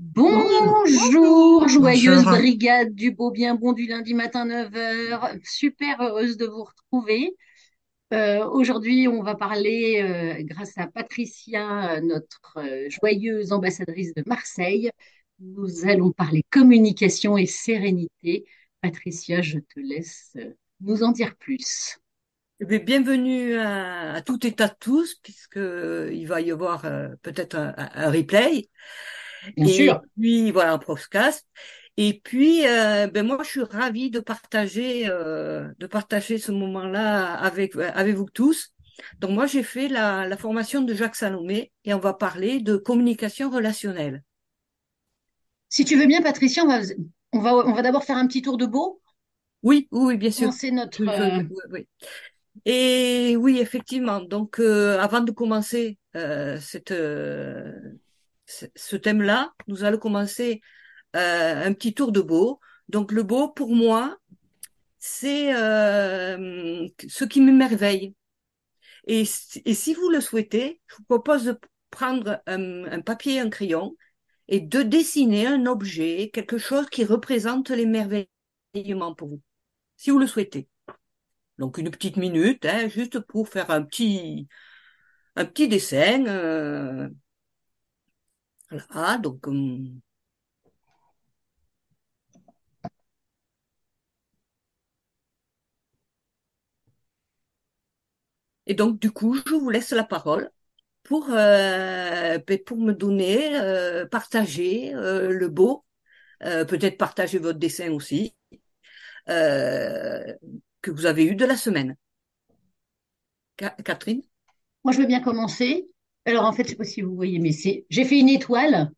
Bonjour, joyeuse brigade du beau bien bon du lundi matin 9h. Super heureuse de vous retrouver. Euh, aujourd'hui, on va parler, euh, grâce à Patricia, notre euh, joyeuse ambassadrice de Marseille, nous allons parler communication et sérénité. Patricia, je te laisse nous en dire plus. Eh bienvenue à, à tout état de tous, puisque il va y avoir peut-être un, un, replay. Bien et sûr. puis voilà un podcast. Et puis euh, ben moi je suis ravie de partager euh, de partager ce moment-là avec avec vous tous. Donc moi j'ai fait la, la formation de Jacques Salomé et on va parler de communication relationnelle. Si tu veux bien, Patricia, on va on va on va d'abord faire un petit tour de beau. Oui, oui, bien sûr. C'est notre. Oui, euh, oui, oui. Et oui, effectivement. Donc, euh, avant de commencer euh, cette, euh, ce thème-là, nous allons commencer euh, un petit tour de beau. Donc, le beau, pour moi, c'est euh, ce qui m'émerveille. Et, et si vous le souhaitez, je vous propose de prendre un, un papier et un crayon et de dessiner un objet, quelque chose qui représente l'émerveillement pour vous, si vous le souhaitez. Donc une petite minute, hein, juste pour faire un petit un petit dessin. Euh, voilà, donc hum, et donc du coup, je vous laisse la parole pour euh, ben, pour me donner, euh, partager euh, le beau, euh, peut-être partager votre dessin aussi. Euh, que vous avez eu de la semaine. Ca- Catherine? Moi, je veux bien commencer. Alors, en fait, je sais pas si vous voyez, mais c'est j'ai fait une étoile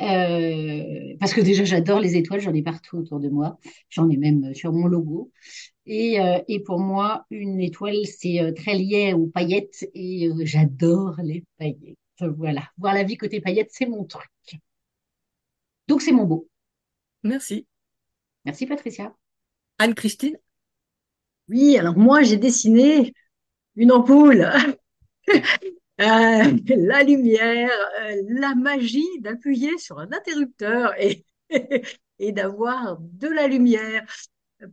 euh, parce que déjà j'adore les étoiles, j'en ai partout autour de moi. J'en ai même sur mon logo. Et, euh, et pour moi, une étoile, c'est euh, très lié aux paillettes et euh, j'adore les paillettes. Voilà, voir la vie côté paillettes, c'est mon truc. Donc, c'est mon beau. Merci. Merci, Patricia. Anne-Christine? Oui, alors moi j'ai dessiné une ampoule, Euh, la lumière, euh, la magie d'appuyer sur un interrupteur et, d'avoir de la lumière.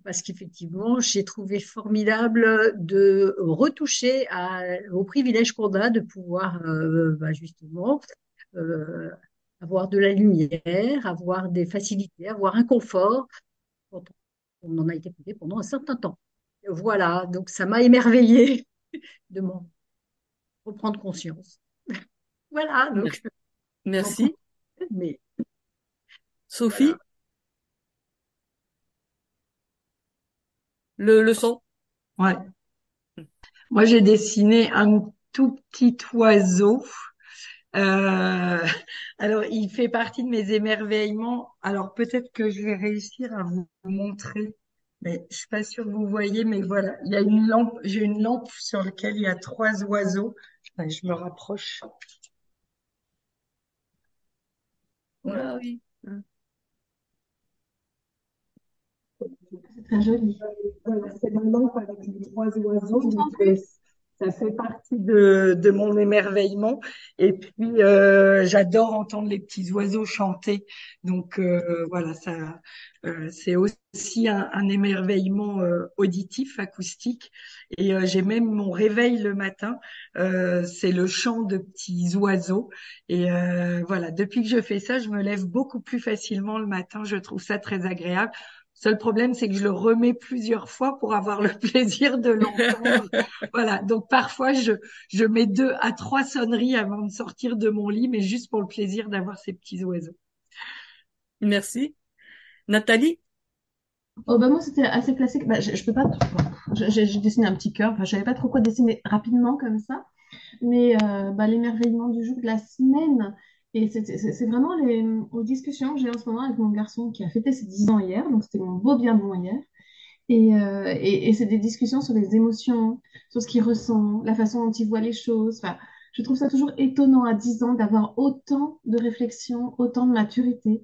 Parce qu'effectivement, j'ai trouvé formidable de retoucher au privilège qu'on a de pouvoir euh, bah, justement avoir de la lumière, avoir des facilités, avoir un confort quand on en a été privé pendant un certain temps. Voilà, donc ça m'a émerveillée de m'en reprendre conscience. Voilà, donc Merci. mais Sophie Le, le son Ouais. Moi, j'ai dessiné un tout petit oiseau. Euh, alors, il fait partie de mes émerveillements. Alors, peut-être que je vais réussir à vous montrer, mais je suis pas sûre que vous voyez. Mais voilà, il y a une lampe. J'ai une lampe sur laquelle il y a trois oiseaux. Enfin, je me rapproche. Voilà. Ah oui. C'est très joli. Voilà, c'est ma lampe avec les trois oiseaux. Donc, ça fait partie de, mon émerveillement. Et puis, euh, j'adore entendre les petits oiseaux chanter. Donc, euh, voilà, ça, euh, c'est aussi un, émerveillement auditif, acoustique. Et j'ai même mon réveil le matin. C'est le chant de petits oiseaux. Et voilà, depuis que je fais ça, je me lève beaucoup plus facilement le matin. Je trouve ça très agréable. Seul problème, c'est que je le remets plusieurs fois pour avoir le plaisir de l'entendre. Voilà. Donc, parfois, je, je mets deux à trois sonneries avant de sortir de mon lit, mais juste pour le plaisir d'avoir ces petits oiseaux. Merci. Nathalie? Oh bah moi c'était assez classique. Bah, je, je peux pas. j'ai dessiné un petit cœur. Enfin, je savais pas trop quoi dessiner rapidement comme ça. Mais euh, bah, l'émerveillement du jour de la semaine, Et c'est vraiment les, discussions que j'ai en ce moment avec mon garçon qui a fêté ses 10 ans hier, donc c'était mon beau bien bon hier. Et, euh, et, c'est des discussions sur les émotions, sur ce qu'il ressent, la façon dont il voit les choses. Je trouve ça toujours étonnant à 10 ans d'avoir autant de réflexion, autant de maturité.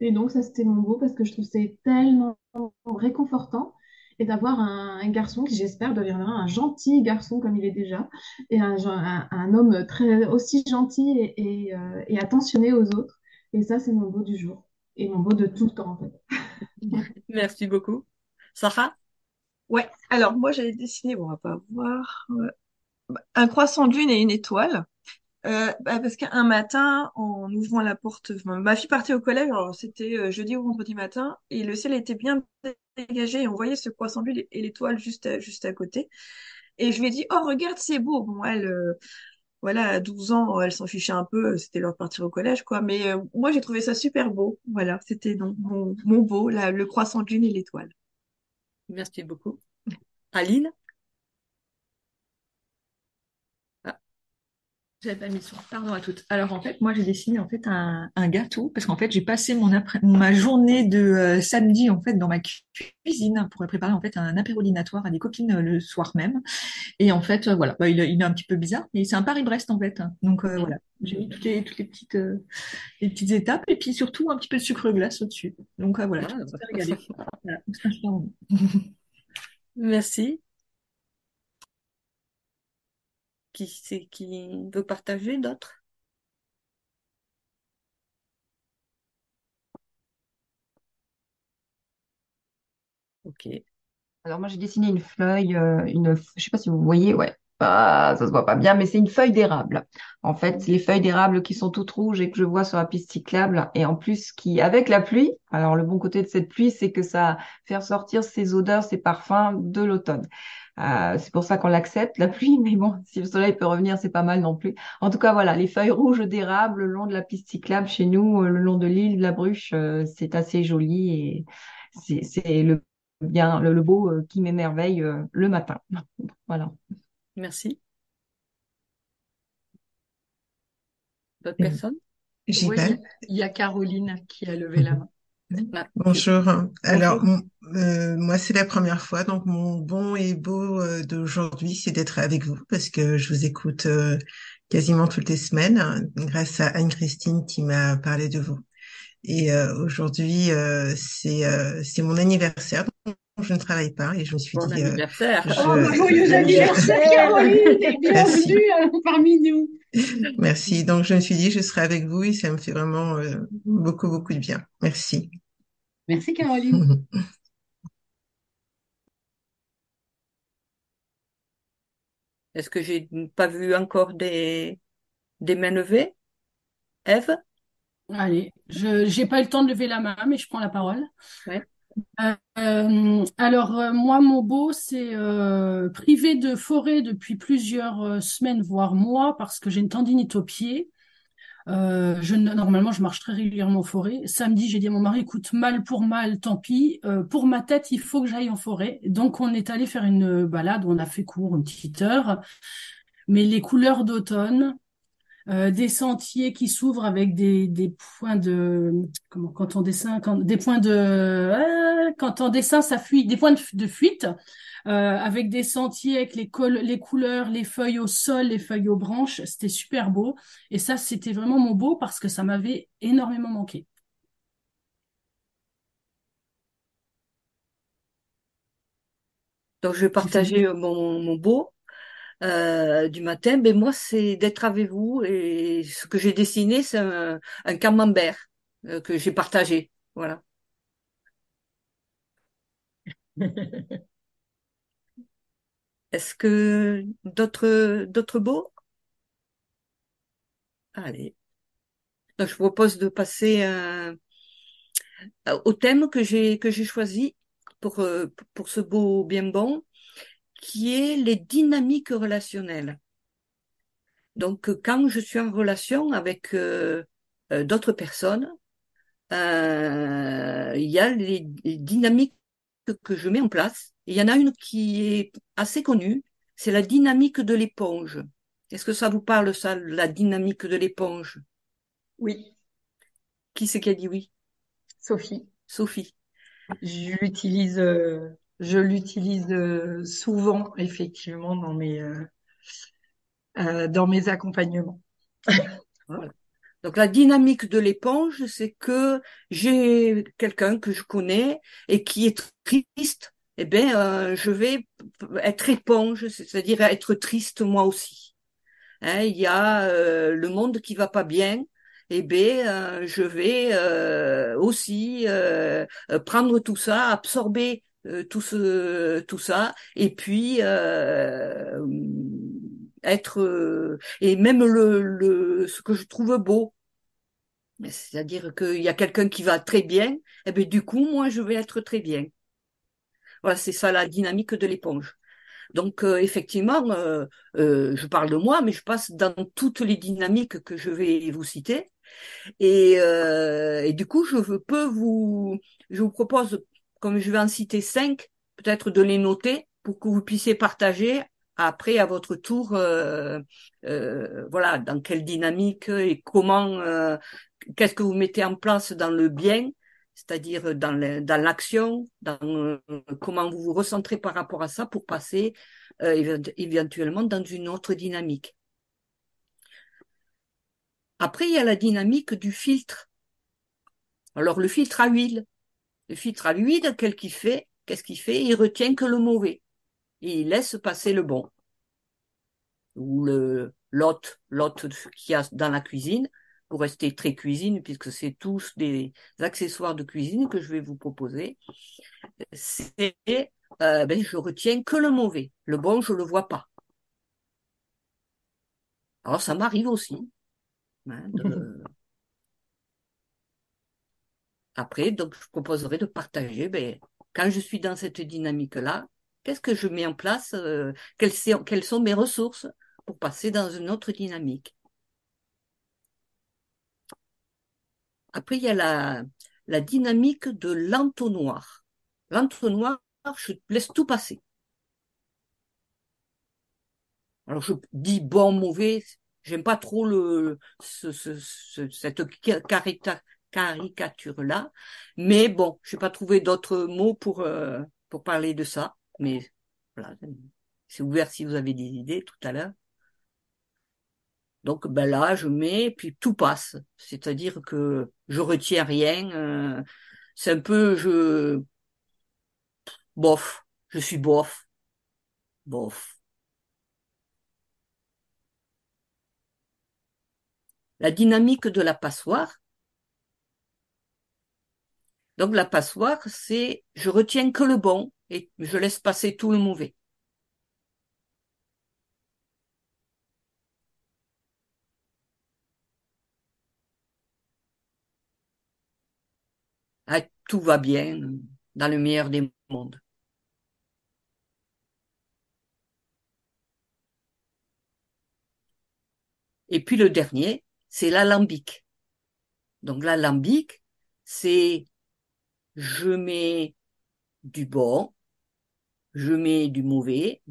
Et donc ça, c'était mon beau parce que je trouve c'est tellement réconfortant et d'avoir un, garçon qui, j'espère, deviendra un gentil garçon comme il est déjà, et un, un, homme très aussi gentil et, euh, et, attentionné aux autres. Et ça, c'est mon beau du jour, et mon beau de tout le temps, en fait. Merci beaucoup. Sarah? Ouais, alors moi j'avais dessiné, bon, on va pas voir, un croissant de lune et une étoile. Euh, bah, parce qu'un matin, en ouvrant la porte, ma fille partait au collège, alors c'était euh, jeudi ou vendredi matin, et le ciel était bien dégagé, et on voyait ce croissant lune et l'étoile juste à, juste à côté. Et je lui ai dit, oh regarde, c'est beau. Bon, elle, euh, voilà, à 12 ans, elle s'en fichait un peu, c'était leur partir au collège, quoi. Mais moi, j'ai trouvé ça super beau. Voilà, c'était donc mon, beau, le croissant de lune et l'étoile. Merci beaucoup. Aline? J'avais pas mis son. Pardon à toutes. Alors en fait, moi j'ai dessiné en fait un, un gâteau parce qu'en fait j'ai passé mon après ma journée de euh, samedi en fait dans ma cuisine pour préparer en fait un apérodinatoire à des copines euh, le soir même. Et en fait euh, voilà, bah, il, il, est un petit peu bizarre, mais c'est un Paris-Brest en fait. Donc voilà, j'ai mis toutes les toutes les petites les petites étapes et puis surtout un petit peu de sucre glace au-dessus. Donc voilà, ah, voilà, Merci. Qui veut partager d'autres? Ok. Alors moi j'ai dessiné une feuille, euh, une, je sais pas si vous voyez, ouais, ah, ça se voit pas bien, mais c'est une feuille d'érable. En fait, les feuilles d'érable qui sont toutes rouges et que je vois sur la piste cyclable, et en plus qui, avec la pluie, alors le bon côté de cette pluie, c'est que ça fait sortir ces odeurs, ces parfums de l'automne. Euh, c'est pour ça qu'on l'accepte, la pluie, mais bon, si le soleil peut revenir, c'est pas mal non plus. En tout cas, voilà, les feuilles rouges d'érable le long de la piste cyclable chez nous, euh, le long de l'île de la Bruche, euh, c'est assez joli et c'est le bien, le, beau qui m'émerveille le matin. Voilà. Merci. D'autres personnes? Oui, il y a Caroline qui a levé la main. Bonjour. Alors, euh, moi, c'est la première fois, donc mon bon et beau euh, d'aujourd'hui, c'est d'être avec vous parce que je vous écoute euh, quasiment toutes les semaines grâce à Anne-Christine qui m'a parlé de vous. Et aujourd'hui, c'est c'est mon anniversaire, donc je ne travaille pas et je me suis bon dit. Anniversaire. Je... Oh, joyeux anniversaire, Caroline, bienvenue parmi nous. Merci. Donc, je me suis dit, je serai avec vous et ça me fait vraiment euh, beaucoup, beaucoup de bien. Merci. Merci, Caroline. Est-ce que j'ai pas vu encore des, des mains levées? Eve? Allez, je j'ai pas eu le temps de lever la main, mais je prends la parole. Ouais. Euh, alors, euh, moi, mon beau, c'est euh, privé de forêt depuis plusieurs semaines, voire mois, parce que j'ai une tendinite au pied. je, normalement, je marche très régulièrement en forêt. Samedi, j'ai dit à mon mari, écoute, mal pour mal, tant pis. pour ma tête, il faut que j'aille en forêt. Donc, on est allé faire une balade, on a fait court, une petite heure. Mais les couleurs d'automne, euh, des sentiers qui s'ouvrent avec des, des points de comment quand on dessine quand, des points de euh, quand on dessine ça fuit des points de, fuite euh, avec des sentiers avec les les couleurs les feuilles au sol les feuilles aux branches. C'était super beau. Et ça c'était vraiment mon beau parce que ça m'avait énormément manqué. Donc je vais partager mon, mon beau euh, du matin, ben moi, c'est d'être avec vous. Et ce que j'ai dessiné, c'est un, camembert euh, que j'ai partagé. Voilà. Est-ce que d'autres d'autres beaux? Allez. Donc, je vous propose de passer au thème que j'ai que j'ai choisi pour euh, pour ce beau bien bon qui est les dynamiques relationnelles. Donc, quand je suis en relation avec euh, euh, d'autres personnes, euh, il y a les, dynamiques que je mets en place. Il y en a une qui est assez connue, c'est la dynamique de l'éponge. Est-ce que ça vous parle, ça, la dynamique de l'éponge? Oui. Qui c'est qui a dit oui? Sophie. Sophie. Euh, je l'utilise euh, souvent, effectivement, dans mes, euh, euh, dans mes accompagnements. Donc la dynamique de l'éponge, c'est que j'ai quelqu'un que je connais et qui est triste, eh bien, je vais être éponge, c'est-à-dire être triste moi aussi. Hein, il y a le monde qui va pas bien, eh bien, je vais aussi prendre tout ça, absorber tout ce tout ça, et puis euh, être euh, et même le, ce que je trouve beau, c'est-à-dire qu'il y a quelqu'un qui va très bien, eh bien du coup moi je vais être très bien. Voilà, c'est ça la dynamique de l'éponge. Donc euh, effectivement, euh, euh, je parle de moi, mais je passe dans toutes les dynamiques que je vais vous citer. Et, euh, et du coup, je peux vous, je vous propose, comme je vais en citer cinq, peut-être de les noter pour que vous puissiez partager après à votre tour, euh, euh, voilà, dans quelle dynamique et comment, euh, qu'est-ce que vous mettez en place dans le bien, c'est-à-dire dans l'action, dans euh, comment vous vous recentrez par rapport à ça pour passer euh, évent- éventuellement dans une autre dynamique. Après, il y a la dynamique du filtre. Alors, le filtre à huile. Le filtre à huile, quel qu'il fait, qu'est-ce qu'il fait? Il retient que le mauvais. Et il laisse passer le bon. Ou le l'hôte, l'hôte qu'il y a dans la cuisine, pour rester très cuisine, puisque c'est tous des accessoires de cuisine que je vais vous proposer. C'est, euh, ben, je retiens que le mauvais. Le bon, je le vois pas. Alors, ça m'arrive aussi. hein, Après, donc, je proposerai de partager, ben, quand je suis dans cette dynamique-là, qu'est-ce que je mets en place, euh, quelles, sont- mes ressources pour passer dans une autre dynamique? Après, il y a la, dynamique de l'entonnoir. L'entonnoir, je laisse tout passer. Alors, je dis bon, mauvais, j'aime pas trop le, ce, ce- caricature-là, mais bon, je n'ai pas trouvé d'autres mots pour, euh, pour parler de ça, mais voilà, c'est ouvert si vous avez des idées tout à l'heure. Donc ben là, je mets, puis tout passe, c'est-à-dire que je retiens rien, euh, c'est un peu, je, bof, je suis bof, bof. La dynamique de la passoire, Donc la passoire, c'est je retiens que le bon et je laisse passer tout le mauvais. Ah, tout va bien dans le meilleur des mondes. Et puis le dernier, c'est l'alambic. Donc l'alambic, c'est je mets du bon, je mets du mauvais,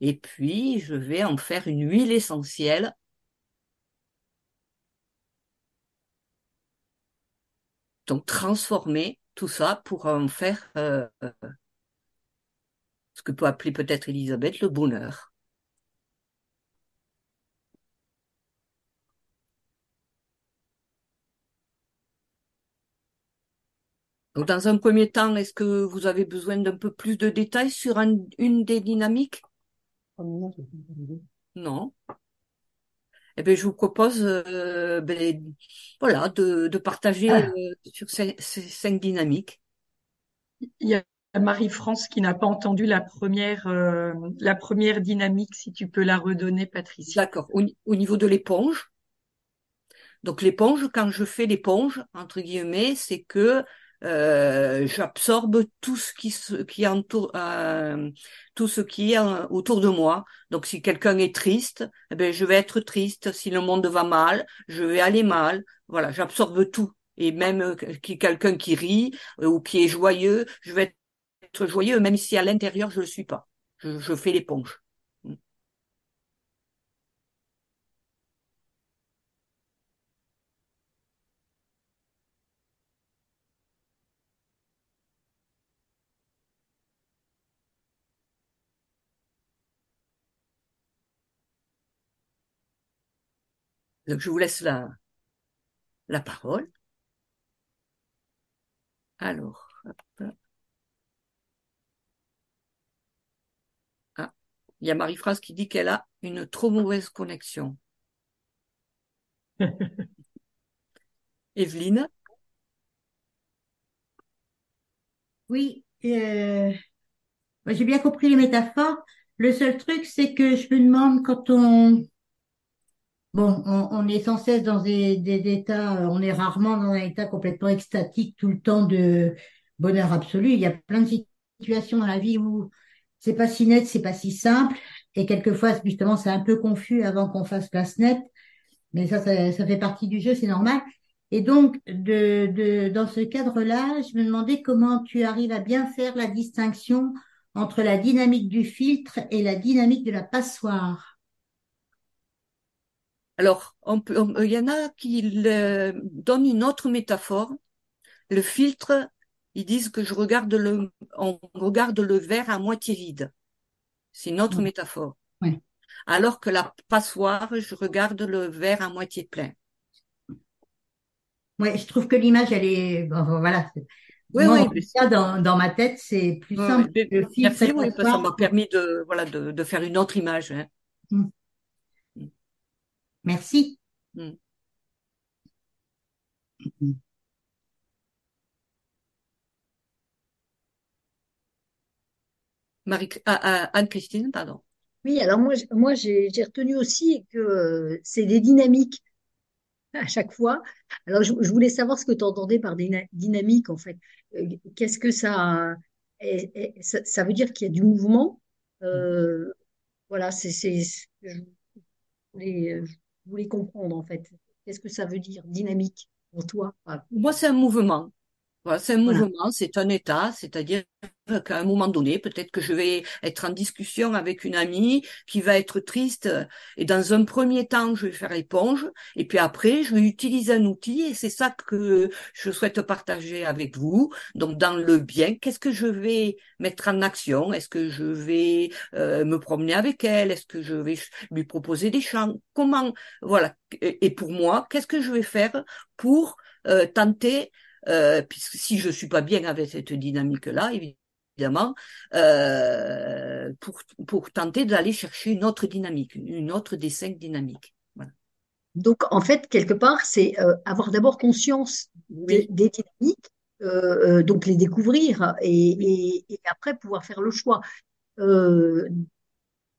et puis je vais en faire une huile essentielle donc transformer tout ça pour en faire euh, ce que peut appeler peut-être Elisabeth le bonheur. Donc, dans un premier temps, est-ce que vous avez besoin d'un peu plus de détails sur un, une des dynamiques? Non. Eh bien, je vous propose euh, ben, voilà, de, de partager Ah. euh, sur ces, ces cinq dynamiques. Il y a Marie-France qui n'a pas entendu la première, euh, la première dynamique, si tu peux la redonner, Patricia. D'accord. Au, au niveau de l'éponge, donc l'éponge, quand je fais l'éponge, entre guillemets, c'est que euh, j'absorbe tout ce qui qui entoure, euh, tout ce qui est euh, autour de moi. Donc, si quelqu'un est triste, eh ben, je vais être triste. Si le monde va mal, je vais aller mal. Voilà, j'absorbe tout. Et même euh, quelqu'un qui rit ou qui est joyeux, je vais être joyeux, même si à l'intérieur je le suis pas. Je fais l'éponge. Donc, je vous laisse la, la parole. Alors. Ah, il y a Marie-France qui dit qu'elle a une trop mauvaise connexion. Evelyne? Oui, euh, j'ai bien compris les métaphores. Le seul truc, c'est que je me demande quand on, bon, on, est sans cesse dans des, des états, euh, on est rarement dans un état complètement extatique tout le temps de bonheur absolu. Il y a plein de situations dans la vie où c'est pas si net, c'est pas si simple, et quelquefois, justement, c'est un peu confus avant qu'on fasse place nette. Mais ça, ça, fait partie du jeu, c'est normal. Et donc, dans ce cadre-là, je me demandais comment tu arrives à bien faire la distinction entre la dynamique du filtre et la dynamique de la passoire. Alors, on peut, on- il y en a qui le- donnent une autre métaphore. Le filtre, ils disent que je regarde le, on regarde le verre à moitié vide. C'est une autre métaphore. Alors que la passoire, je regarde le verre à moitié plein. Ouais, je trouve que l'image, elle est, bon, voilà. Oui, Moi, oui, cas, dans, dans ma tête, c'est plus simple que le filtre Merci, oui, ça m'a permis de, voilà, de, de faire une autre image. hein. Mm. Merci. Mm. Marie, ah, ah, Anne-Christine, pardon. Oui, alors moi, j- moi j'ai retenu aussi que euh, c'est des dynamiques à chaque fois. Alors, je, je voulais savoir ce que tu entendais par dyna- dynamique, en fait. Euh, Qu'est-ce que ça, est- est- ça, ça veut dire qu'il y a du mouvement? Euh, voilà, c'est, je voulais, voulais comprendre, en fait. Qu'est-ce que ça veut dire, dynamique, pour toi? Moi, c'est un mouvement. Voilà, c'est un Voilà. mouvement, c'est un état, c'est-à-dire qu'à un moment donné, peut-être que je vais être en discussion avec une amie qui va être triste, et dans un premier temps, je vais faire l'éponge, et puis après, je vais utiliser un outil, et c'est ça que je souhaite partager avec vous. Donc, dans le bien, qu'est-ce que je vais mettre en action? Est-ce que je vais euh, me promener avec elle? Est-ce que je vais lui proposer des chants? Comment, voilà. Et pour moi, qu'est-ce que je vais faire pour euh, tenter euh, puisque si je suis pas bien avec cette dynamique-là, évidemment, euh, pour, pour tenter d'aller chercher une autre dynamique, une autre des cinq dynamiques. Voilà. Donc, en fait, quelque part, c'est euh, avoir d'abord conscience des, Oui, des dynamiques, euh, donc les découvrir et, oui. et, et après pouvoir faire le choix.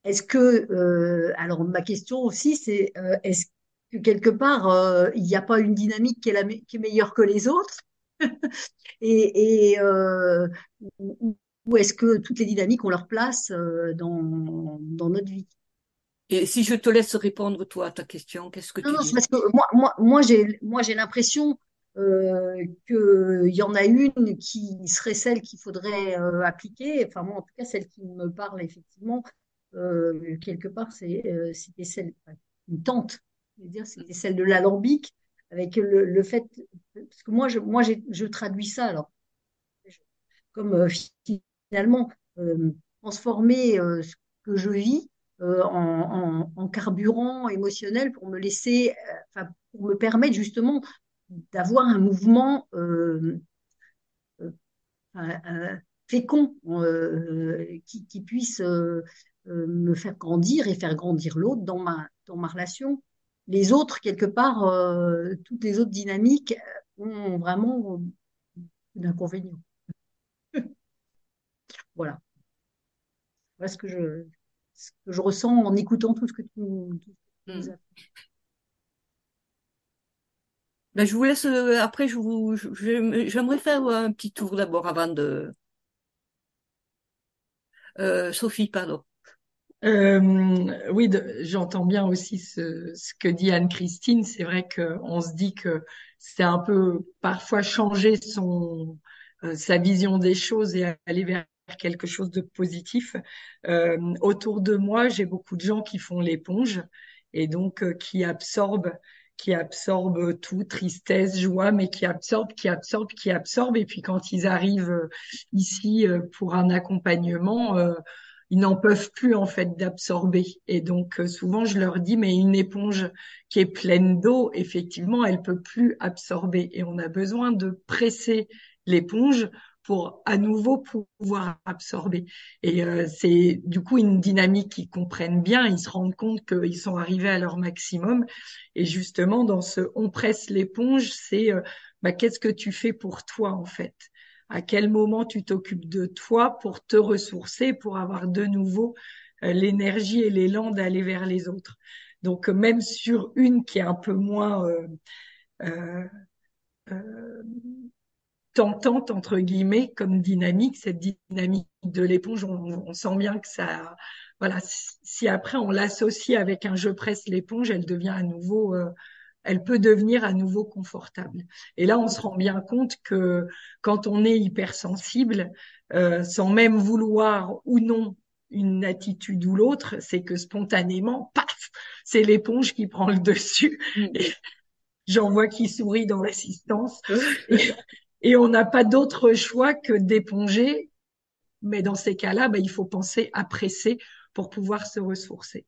Est-ce que, alors ma question aussi, c'est est-ce que quelque part, il n'y a pas une dynamique qui est, la, me- qui est meilleure que les autres? Et, et euh, ou, est-ce que toutes les dynamiques ont leur place euh, dans, dans notre vie? Et si je te laisse répondre, toi, à ta question, qu'est-ce que Non, tu non, dis? parce que moi, moi, moi, j'ai, moi, j'ai l'impression euh, qu'il y en a une qui serait celle qu'il faudrait euh, appliquer. Enfin, moi, en tout cas, celle qui me parle effectivement, euh, quelque part, c'est, c'était celle, enfin, une veux dire, c'était celle de l'alambic, avec le, le fait, parce que moi, je, moi, je traduis ça alors comme finalement euh, transformer euh, ce que je vis euh, en, carburant émotionnel pour me laisser, pour me permettre justement d'avoir un mouvement fécond qui, puisse me faire grandir et faire grandir l'autre dans ma, dans ma relation. Les autres, quelque part, toutes les autres dynamiques ont vraiment d'inconvénients. Voilà. Voilà ce que je, ce que je ressens en écoutant tout ce que tu, nous Hmm. as Ben, je vous laisse, euh, après, je vous, j'aimerais faire euh, un petit tour d'abord avant de, euh, Sophie, pardon. Euh, oui, j'entends bien aussi ce, ce que dit Anne-Christine. C'est vrai qu'on se dit que c'est un peu parfois changer son, euh, sa vision des choses et aller vers quelque chose de positif. Euh, autour de moi, j'ai beaucoup de gens qui font l'éponge et donc euh, qui absorbent, qui absorbent tout, tristesse, joie, mais qui absorbent, qui absorbent, qui absorbent. Et puis quand ils arrivent euh, ici pour un accompagnement, ils n'en peuvent plus en fait d'absorber. Et donc souvent je leur dis mais une éponge qui est pleine d'eau, effectivement, elle peut plus absorber et on a besoin de presser l'éponge pour à nouveau pouvoir absorber. Et euh, c'est du coup une dynamique qu'ils comprennent bien, ils se rendent compte qu'ils sont arrivés à leur maximum. Et justement, dans ce on presse l'éponge, c'est euh, bah, qu'est-ce que tu fais pour toi en fait? À quel moment tu t'occupes de toi pour te ressourcer, pour avoir de nouveau euh, l'énergie et l'élan d'aller vers les autres? Donc même sur une qui est un peu moins euh, tentante entre guillemets comme dynamique cette dynamique de l'éponge on, on, sent bien que ça voilà si après on l'associe avec un je presse l'éponge elle devient à nouveau euh, elle peut devenir à nouveau confortable. Et là on se rend bien compte que quand on est hypersensible euh, sans même vouloir ou non une attitude ou l'autre c'est que spontanément paf c'est l'éponge qui prend le dessus. Mm. et j'en vois qui sourit dans l'assistance. et on n'a pas d'autre choix que d'éponger. Mais dans ces cas-là, bah, il faut penser à presser pour pouvoir se ressourcer.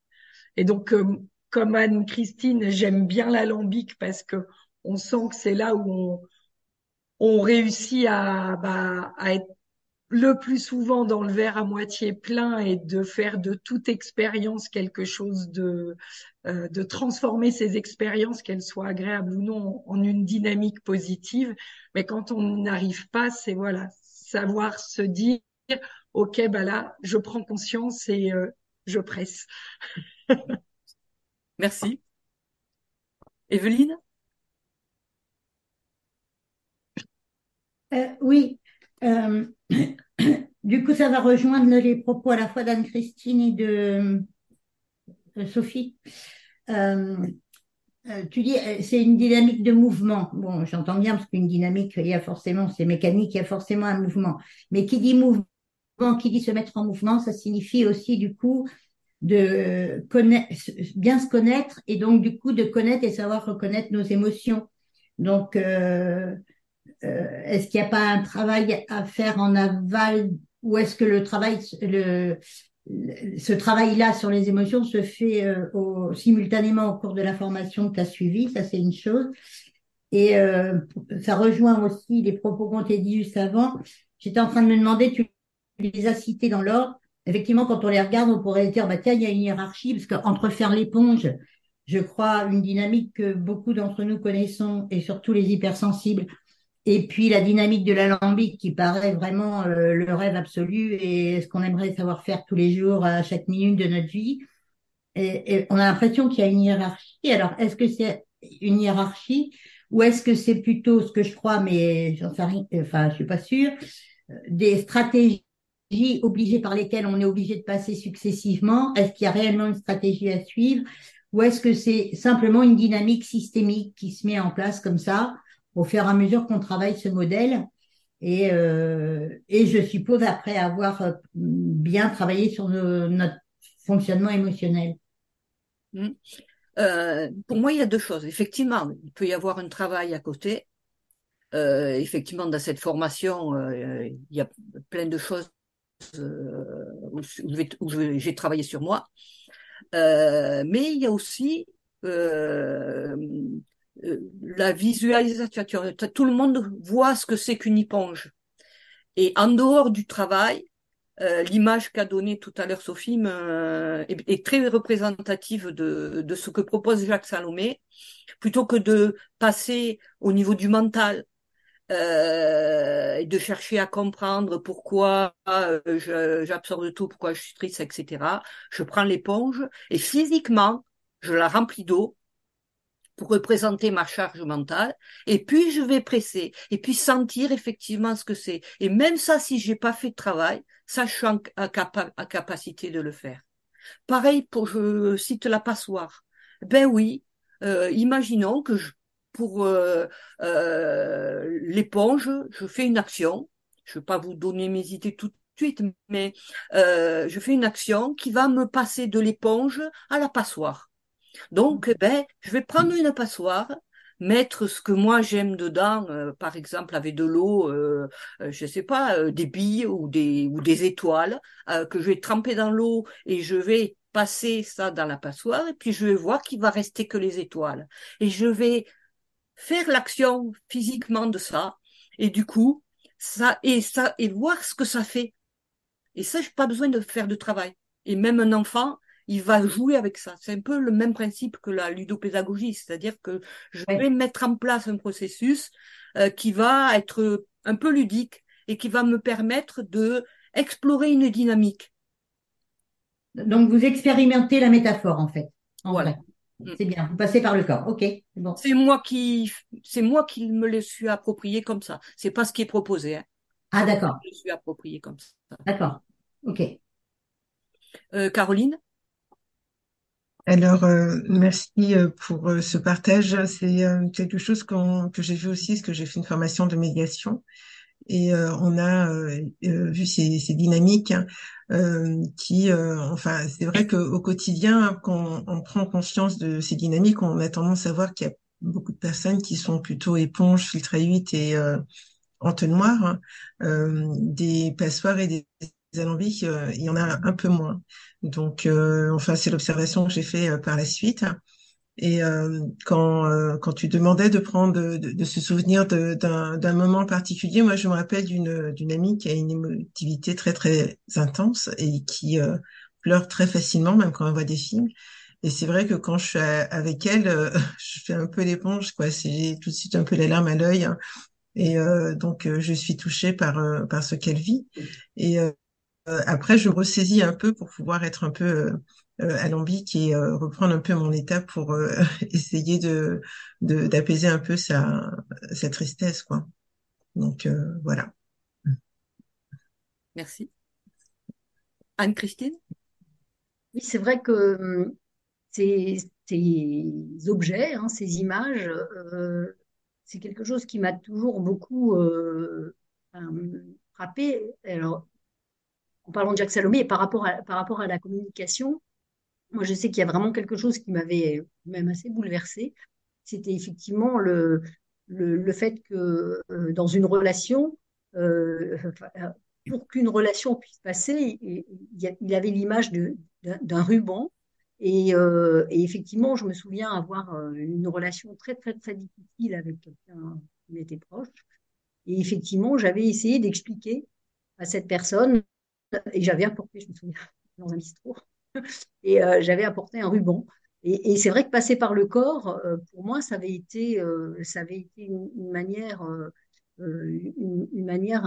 Et donc, euh, comme Anne-Christine, j'aime bien l'alambic parce que on sent que c'est là où on, on réussit à, bah, à être le plus souvent dans le verre à moitié plein et de faire de toute expérience quelque chose de, euh, de transformer ces expériences, qu'elles soient agréables ou non, en une dynamique positive. Mais quand on n'arrive pas, c'est voilà, savoir se dire, ok, bah là, je prends conscience et euh, je presse. Merci. Evelyne? Euh, Oui. Euh, du coup, ça va rejoindre les propos à la fois d'Anne-Christine et de, Sophie. Euh, euh, tu dis, c'est une dynamique de mouvement. Bon, j'entends bien parce qu'une dynamique, il y a forcément, c'est mécanique, il y a forcément un mouvement. Mais qui dit mouvement, qui dit se mettre en mouvement, ça signifie aussi du coup de bien se connaître et donc du coup de connaître et savoir reconnaître nos émotions. Donc, euh, euh, est-ce qu'il n'y a pas un travail à faire en aval ou est-ce que le travail, ce travail-là sur les émotions se fait euh, simultanément au cours de la formation que tu as suivie, ça c'est une chose. Et euh, ça rejoint aussi les propos qu'on t'a dit juste avant. J'étais en train de me demander, tu les as cités dans l'ordre. Effectivement, quand on les regarde, on pourrait dire, bah tiens, il y a une hiérarchie, parce qu'entre faire l'éponge, je crois, une dynamique que beaucoup d'entre nous connaissons, et surtout les hypersensibles, et puis la dynamique de l'alambic qui paraît vraiment euh, le rêve absolu et ce qu'on aimerait savoir faire tous les jours à chaque minute de notre vie. Et, on a l'impression qu'il y a une hiérarchie. Alors, est-ce que c'est une hiérarchie ou est-ce que c'est plutôt ce que je crois, mais j'en sais rien, enfin, je suis pas sûre, des stratégies obligées par lesquelles on est obligé de passer successivement? Est-ce qu'il y a réellement une stratégie à suivre ou est-ce que c'est simplement une dynamique systémique qui se met en place comme ça? Au fur et à mesure qu'on travaille ce modèle. Et, euh, je suppose après avoir euh, bien travaillé sur notre fonctionnement émotionnel. Mmh. Euh, pour moi, il y a deux choses. Effectivement, il peut y avoir un travail à côté. Effectivement, dans cette formation, il y a plein de choses où, j'ai travaillé sur moi. mais il y a aussi la visualisation. Tout le monde voit ce que c'est qu'une éponge. Et en dehors du travail, euh, l'image qu'a donnée tout à l'heure Sophie est, très représentative de, ce que propose Jacques Salomé, plutôt que de passer au niveau du mental euh, et de chercher à comprendre pourquoi euh, j'absorbe tout, pourquoi je suis triste, etc. Je prends l'éponge et physiquement, je la remplis d'eau pour représenter ma charge mentale, et puis je vais presser, et puis sentir effectivement ce que c'est. Et même ça, si j'ai pas fait de travail, ça, je suis en, capacité de le faire. Pareil pour, je cite la passoire. Ben oui, euh, imaginons que je, pour euh, euh, l'éponge, je fais une action. Je vais pas vous donner mes idées tout de suite, mais je fais une action qui va me passer de l'éponge à la passoire. Donc, ben, je vais prendre une passoire, mettre ce que moi j'aime dedans, euh, par exemple avec de l'eau, euh, je sais pas, euh, des billes ou des ou des étoiles euh, que je vais tremper dans l'eau et je vais passer ça dans la passoire et puis je vais voir qu'il va rester que les étoiles. Et je vais faire l'action physiquement de ça et du coup ça et ça et voir ce que ça fait. Et ça j'ai pas besoin de faire de travail. Et même un enfant il va jouer avec ça. C'est un peu le même principe que la ludopédagogie, c'est-à-dire que je Ouais. vais mettre en place un processus euh, qui va être un peu ludique et qui va me permettre de explorer une dynamique. Donc, vous expérimentez la métaphore, en fait. En Voilà. Mm. C'est bien. Vous passez par le corps. OK. c'est Bon. C'est moi qui, c'est moi qui me le suis approprié comme ça. C'est pas ce qui est proposé. Hein. Ah, d'accord. Je me suis approprié comme ça. D'accord. OK. Euh, Caroline? Alors, euh, merci euh, pour euh, ce partage. C'est euh, quelque chose qu'on- que j'ai vu aussi, parce que j'ai fait une formation de médiation. Et euh, on a euh, vu ces, ces dynamiques hein, qui, enfin, c'est vrai qu'au quotidien, quand on prend conscience de ces dynamiques, on a tendance à voir qu'il y a beaucoup de personnes qui sont plutôt éponges, filtre à huit et euh, entonnoir, hein. Des passoires et des alambics, il y en a un peu moins. Donc, euh, enfin, c'est l'observation que j'ai fait euh, par la suite. Et euh, quand euh, quand tu demandais de prendre de, de, de se souvenir d'un moment particulier, moi je me rappelle d'une d'une amie qui a une émotivité très très intense et qui euh, pleure très facilement même quand on voit des films. Et c'est vrai que quand je suis avec elle, euh, je fais un peu l'éponge quoi. J'ai tout de suite un peu la larme à l'œil. hein. Et donc je suis touchée par par ce qu'elle vit. Et après je ressaisis un peu pour pouvoir être un peu euh, euh, alambique et euh, reprendre un peu mon état pour euh, essayer de de d'apaiser un peu sa sa tristesse quoi. Donc euh, voilà. Merci. Anne-Christine? Oui, c'est vrai que hum, ces, ces objets, hein, ces images, euh, c'est quelque chose qui m'a toujours beaucoup euh, euh, frappé. Alors, en parlant de Jacques Salomé, et par rapport à, la communication, moi je sais qu'il y a vraiment quelque chose qui m'avait même assez bouleversée. C'était effectivement le, fait que euh, dans une relation, euh, enfin, pour qu'une relation puisse passer, il, avait l'image d'un ruban. Et, euh, et effectivement, je me souviens avoir euh, une relation très, très, très difficile avec quelqu'un qui m'était proche. Et effectivement, j'avais essayé d'expliquer à cette personne, et j'avais apporté, je me souviens, dans un bistrot, et euh, j'avais apporté un ruban. Et, c'est vrai que passer par le corps, euh, pour moi, ça avait été, euh, ça avait été une, manière, une, manière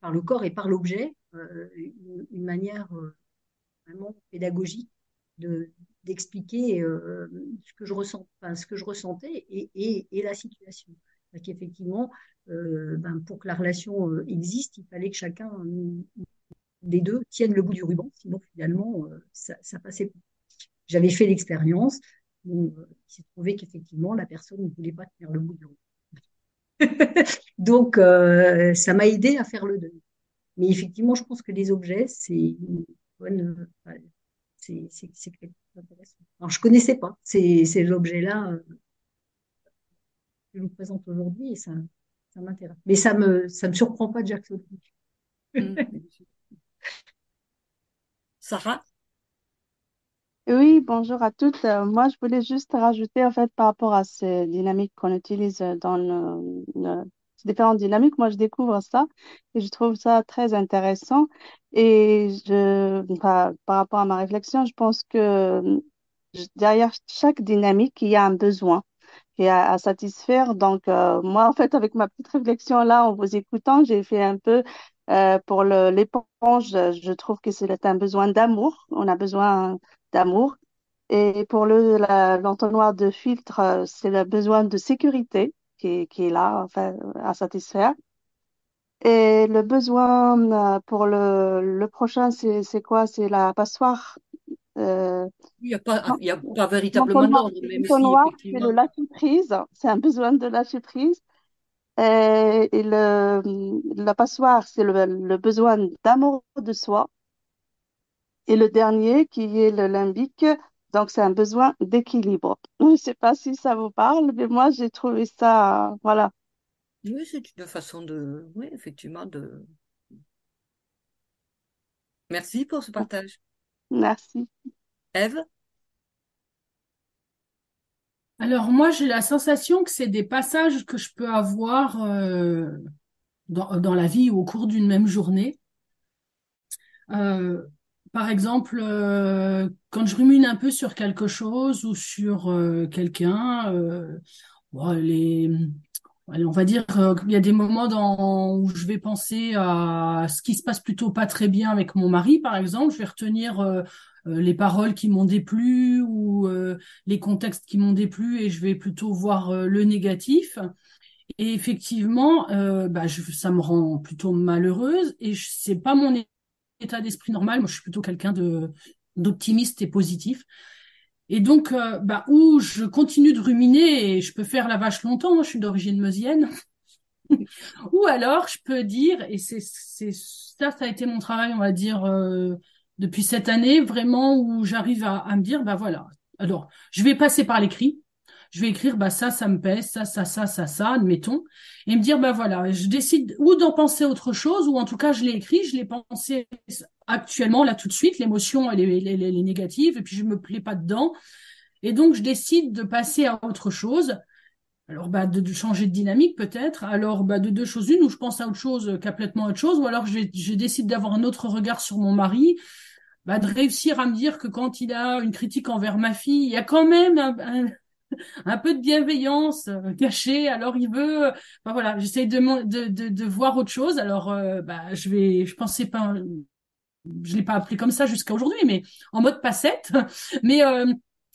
par le corps et par l'objet, une, manière vraiment pédagogique de d'expliquer ce que je ressens, ce que je ressentais et, et, la situation. Parce qu'effectivement, euh, ben, pour que la relation existe, il fallait que chacun des deux tienne le bout du ruban, sinon finalement euh, ça, ça passait pas. J'avais fait l'expérience, bon, euh, il s'est trouvé qu'effectivement la personne ne voulait pas tenir le bout du ruban. Donc euh, ça m'a aidé à faire le deuil. Mais effectivement, je pense que les objets, c'est bonne, c'est quelque chose d'intéressant. Alors je connaissais pas ces ces objets-là euh, que je vous présente aujourd'hui et ça ça m'intéresse. Mais ça me ça me surprend pas de Jack Solomon. Sarah? Oui, bonjour à toutes. Euh, moi, je voulais juste rajouter, en fait, par rapport à ces dynamiques qu'on utilise dans le- ces différentes dynamiques, moi, je découvre ça et je trouve ça très intéressant. Et par, rapport à ma réflexion, je pense que derrière chaque dynamique, il y a un besoin est à, à satisfaire. Donc, euh, moi, en fait, avec ma petite réflexion là, en vous écoutant, j'ai fait un peu euh, pour l'éponge, je trouve que c'est un besoin d'amour. On a besoin d'amour. Et pour le, l'entonnoir de filtre, euh, c'est le besoin de sécurité qui, est- qui est là, enfin, à satisfaire. Et le besoin euh, pour le, le prochain, c'est, quoi? C'est la passoire. Euh, Il n'y a a pas véritablement d'ordre, l'entonnoir, c'est le lâcher prise. C'est un besoin de lâcher prise. Et, et le, la passoire, c'est le, le besoin d'amour de soi. Et le dernier, qui est le limbique, Donc, c'est un besoin d'équilibre. Je ne sais pas si ça vous parle, mais moi, j'ai trouvé ça, voilà. Oui, c'est une façon de, oui, effectivement, de. Merci pour ce partage. Merci. Eve? Alors moi, j'ai la sensation que c'est des passages que je peux avoir euh, dans, la vie ou au cours d'une même journée. Euh, par exemple, euh, quand je rumine un peu sur quelque chose ou sur quelqu'un, on va dire qu'il y a des moments où je vais penser à ce qui se passe plutôt pas très bien avec mon mari, par exemple. Je vais retenir les paroles qui m'ont déplu ou euh, les contextes qui m'ont déplu et je vais plutôt voir euh, le négatif. Et effectivement, euh, bah, je- ça me rend plutôt malheureuse et c'est pas mon état d'esprit normal. Moi, je suis plutôt quelqu'un de d'optimiste et positif. Et donc, euh, bah, où je continue de ruminer et je peux faire la vache longtemps. Moi, je suis d'origine meusienne. Ou alors, je peux dire, et c'est c'est ça, ça a été mon travail, on va dire, euh, depuis cette année, vraiment où j'arrive à, à me dire, bah voilà. Alors, je vais passer par l'écrit. Je vais écrire, bah ça, ça me pèse, ça, ça, ça, ça, ça, admettons, et me dire, bah voilà, je décide ou d'en penser autre chose, ou en tout cas, je l'ai écrit, je l'ai pensé actuellement, là, tout de suite, l'émotion, elle est, elle est- elle est négative, et puis je me plais pas dedans, et donc je décide de passer à autre chose. Alors, bah, de, de changer de dynamique peut-être. Alors, bah, de deux choses une, où je pense à autre chose, euh, complètement autre chose, ou alors je, je décide d'avoir un autre regard sur mon mari, bah, de réussir à me dire que quand il a une critique envers ma fille, il y a quand même un, un, peu de bienveillance euh, cachée. Alors, il veut, euh, bah, voilà, j'essaye de, de, de, de voir autre chose. Alors, euh, bah, je vais, je pensais pas, je l'ai pas appelé comme ça jusqu'à aujourd'hui, mais en mode passette. Mais euh,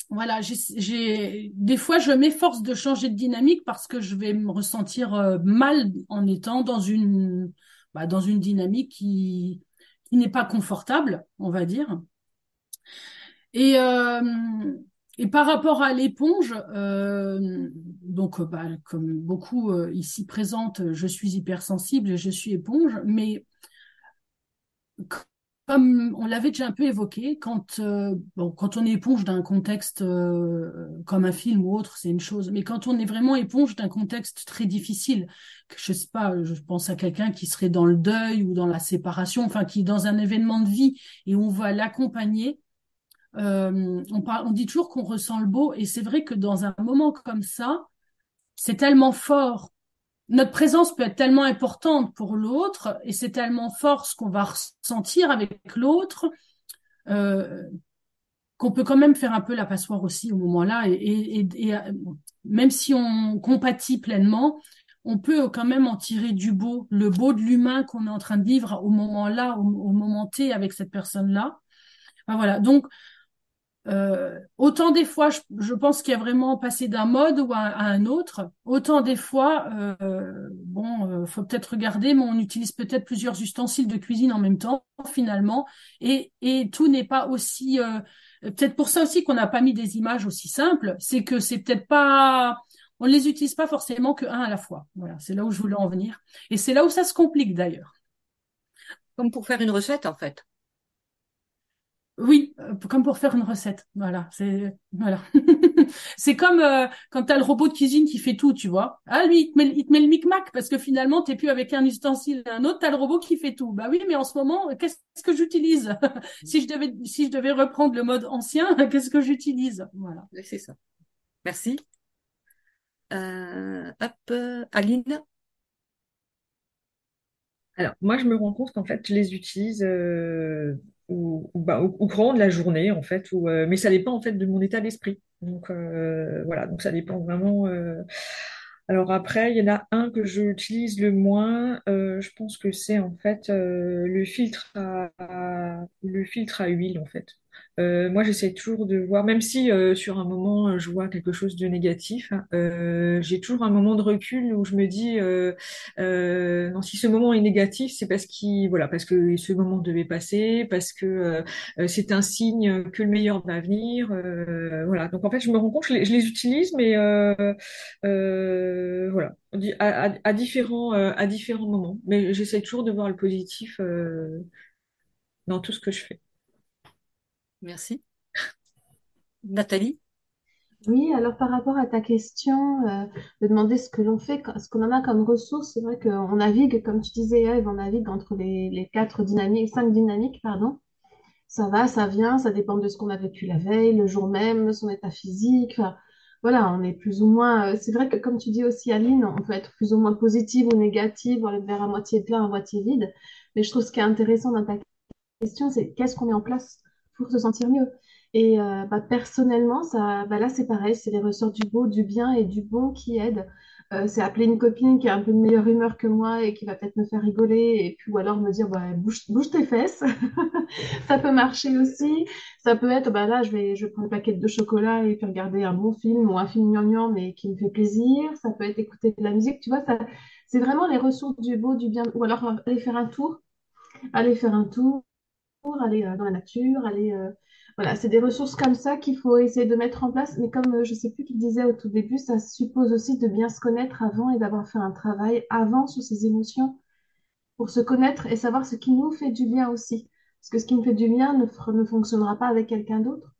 voilà, j'ai, des fois, je m'efforce de changer de dynamique parce que je vais me ressentir euh, mal en étant dans une, bah, dans une dynamique qui, qui n'est pas confortable, on va dire. Et, euh, et par rapport à l'éponge, euh, donc euh, bah, comme beaucoup euh, ici présentes, je suis hypersensible et je suis éponge, mais comme on l'avait déjà un peu évoqué, quand, euh, bon, quand on est éponge d'un contexte euh, comme un film ou autre, c'est une chose, mais quand on est vraiment éponge d'un contexte très difficile, je sais pas, je pense à quelqu'un qui serait dans le deuil ou dans la séparation, enfin qui est dans un événement de vie et on va l'accompagner, euh, on, on dit toujours qu'on ressent le beau. Et c'est vrai que dans un moment comme ça, c'est tellement fort notre présence peut être tellement importante pour l'autre et c'est tellement fort ce qu'on va ressentir avec l'autre euh, qu'on peut quand même faire un peu la passoire aussi au moment-là et, et, et, euh, même si on compatit pleinement, on peut quand même en tirer du beau, le beau de l'humain qu'on est en train de vivre au moment-là, au, au moment T avec cette personne-là. Enfin, voilà, donc euh, autant des fois, je, pense qu'il y a vraiment passé d'un mode ou à, un autre. Autant des fois, euh, bon, euh, faut peut-être regarder, mais on utilise peut-être plusieurs ustensiles de cuisine en même temps, finalement, et, et tout n'est pas aussi. Euh, peut-être pour ça aussi qu'on n'a pas mis des images aussi simples, c'est que c'est peut-être pas. On ne les utilise pas forcément que un à la fois. Voilà, c'est là où je voulais en venir, et c'est là où ça se complique d'ailleurs. Comme pour faire une recette, en fait. Oui, euh, comme pour faire une recette. Voilà, c'est voilà. c'est comme euh, quand t'as le robot de cuisine qui fait tout, tu vois. Ah lui, il te met, il te met le micmac parce que finalement t'es plus avec un ustensile et un autre, t'as le robot qui fait tout. Bah oui, mais en ce moment, qu'est-ce que j'utilise? Si je devais si je devais reprendre le mode ancien, qu'est-ce que j'utilise? Voilà. C'est ça. Merci. Euh, hop, Aline? Alors moi, je me rends compte qu'en fait, je les utilise. Euh ou, bah, au, courant de la journée en fait euh, mais ça dépend en fait de mon état d'esprit. Donc euh, voilà. Donc ça dépend vraiment euh... alors après il y en a un que j'utilise le moins euh, je pense que c'est en fait euh, le filtre à, à, le filtre à huile en fait euh, moi, j'essaie toujours de voir, même si euh, sur un moment je vois quelque chose de négatif, euh, j'ai toujours un moment de recul où je me dis, euh, euh, non, si ce moment est négatif, c'est parce qu'il, voilà, parce que ce moment devait passer, parce que euh, c'est un signe que le meilleur va venir, euh, voilà. Donc en fait, je me rends compte, je les, utilise, mais euh, voilà, à, à, à différents, à différents moments. Mais j'essaie toujours de voir le positif dans tout ce que je fais. Merci. Nathalie? Oui, alors par rapport à ta question, euh, de demander ce que l'on fait, ce qu'on en a comme ressources, c'est vrai qu'on navigue, comme tu disais, Eve, on navigue entre les, quatre dynamiques, cinq dynamiques, pardon. Ça va, ça vient, ça dépend de ce qu'on a vécu la veille, le jour même, son état physique. Voilà, on est plus ou moins. euh, C'est vrai que comme tu dis aussi, Aline, on peut être plus ou moins positive ou négative, voir le verre à moitié plein, à moitié vide. Mais je trouve ce qui est intéressant dans ta question, c'est qu'est-ce qu'on met en place pour se sentir mieux. Et euh, bah, personnellement, ça, bah, là, c'est pareil, c'est les ressorts du beau, du bien et du bon qui aident. Euh, c'est appeler une copine qui a un peu de meilleure humeur que moi et qui va peut-être me faire rigoler, et puis ou alors me dire, bah, bouge, bouge tes fesses. Ça peut marcher aussi. Ça peut être, bah là, je vais, je prends une plaquette de chocolat et puis regarder un bon film ou un film gnangnan, mais qui me fait plaisir. Ça peut être écouter de la musique. Tu vois, ça, c'est vraiment les ressources du beau, du bien. Ou alors aller faire un tour, aller faire un tour, aller euh, dans la nature, aller, euh, voilà, c'est des ressources comme ça qu'il faut essayer de mettre en place. Mais comme euh, je sais plus qui disait au tout début, ça suppose aussi de bien se connaître avant et d'avoir fait un travail avant sur ses émotions pour se connaître et savoir ce qui nous fait du bien aussi. Parce que ce qui me fait du bien ne, ne fonctionnera pas avec quelqu'un d'autre.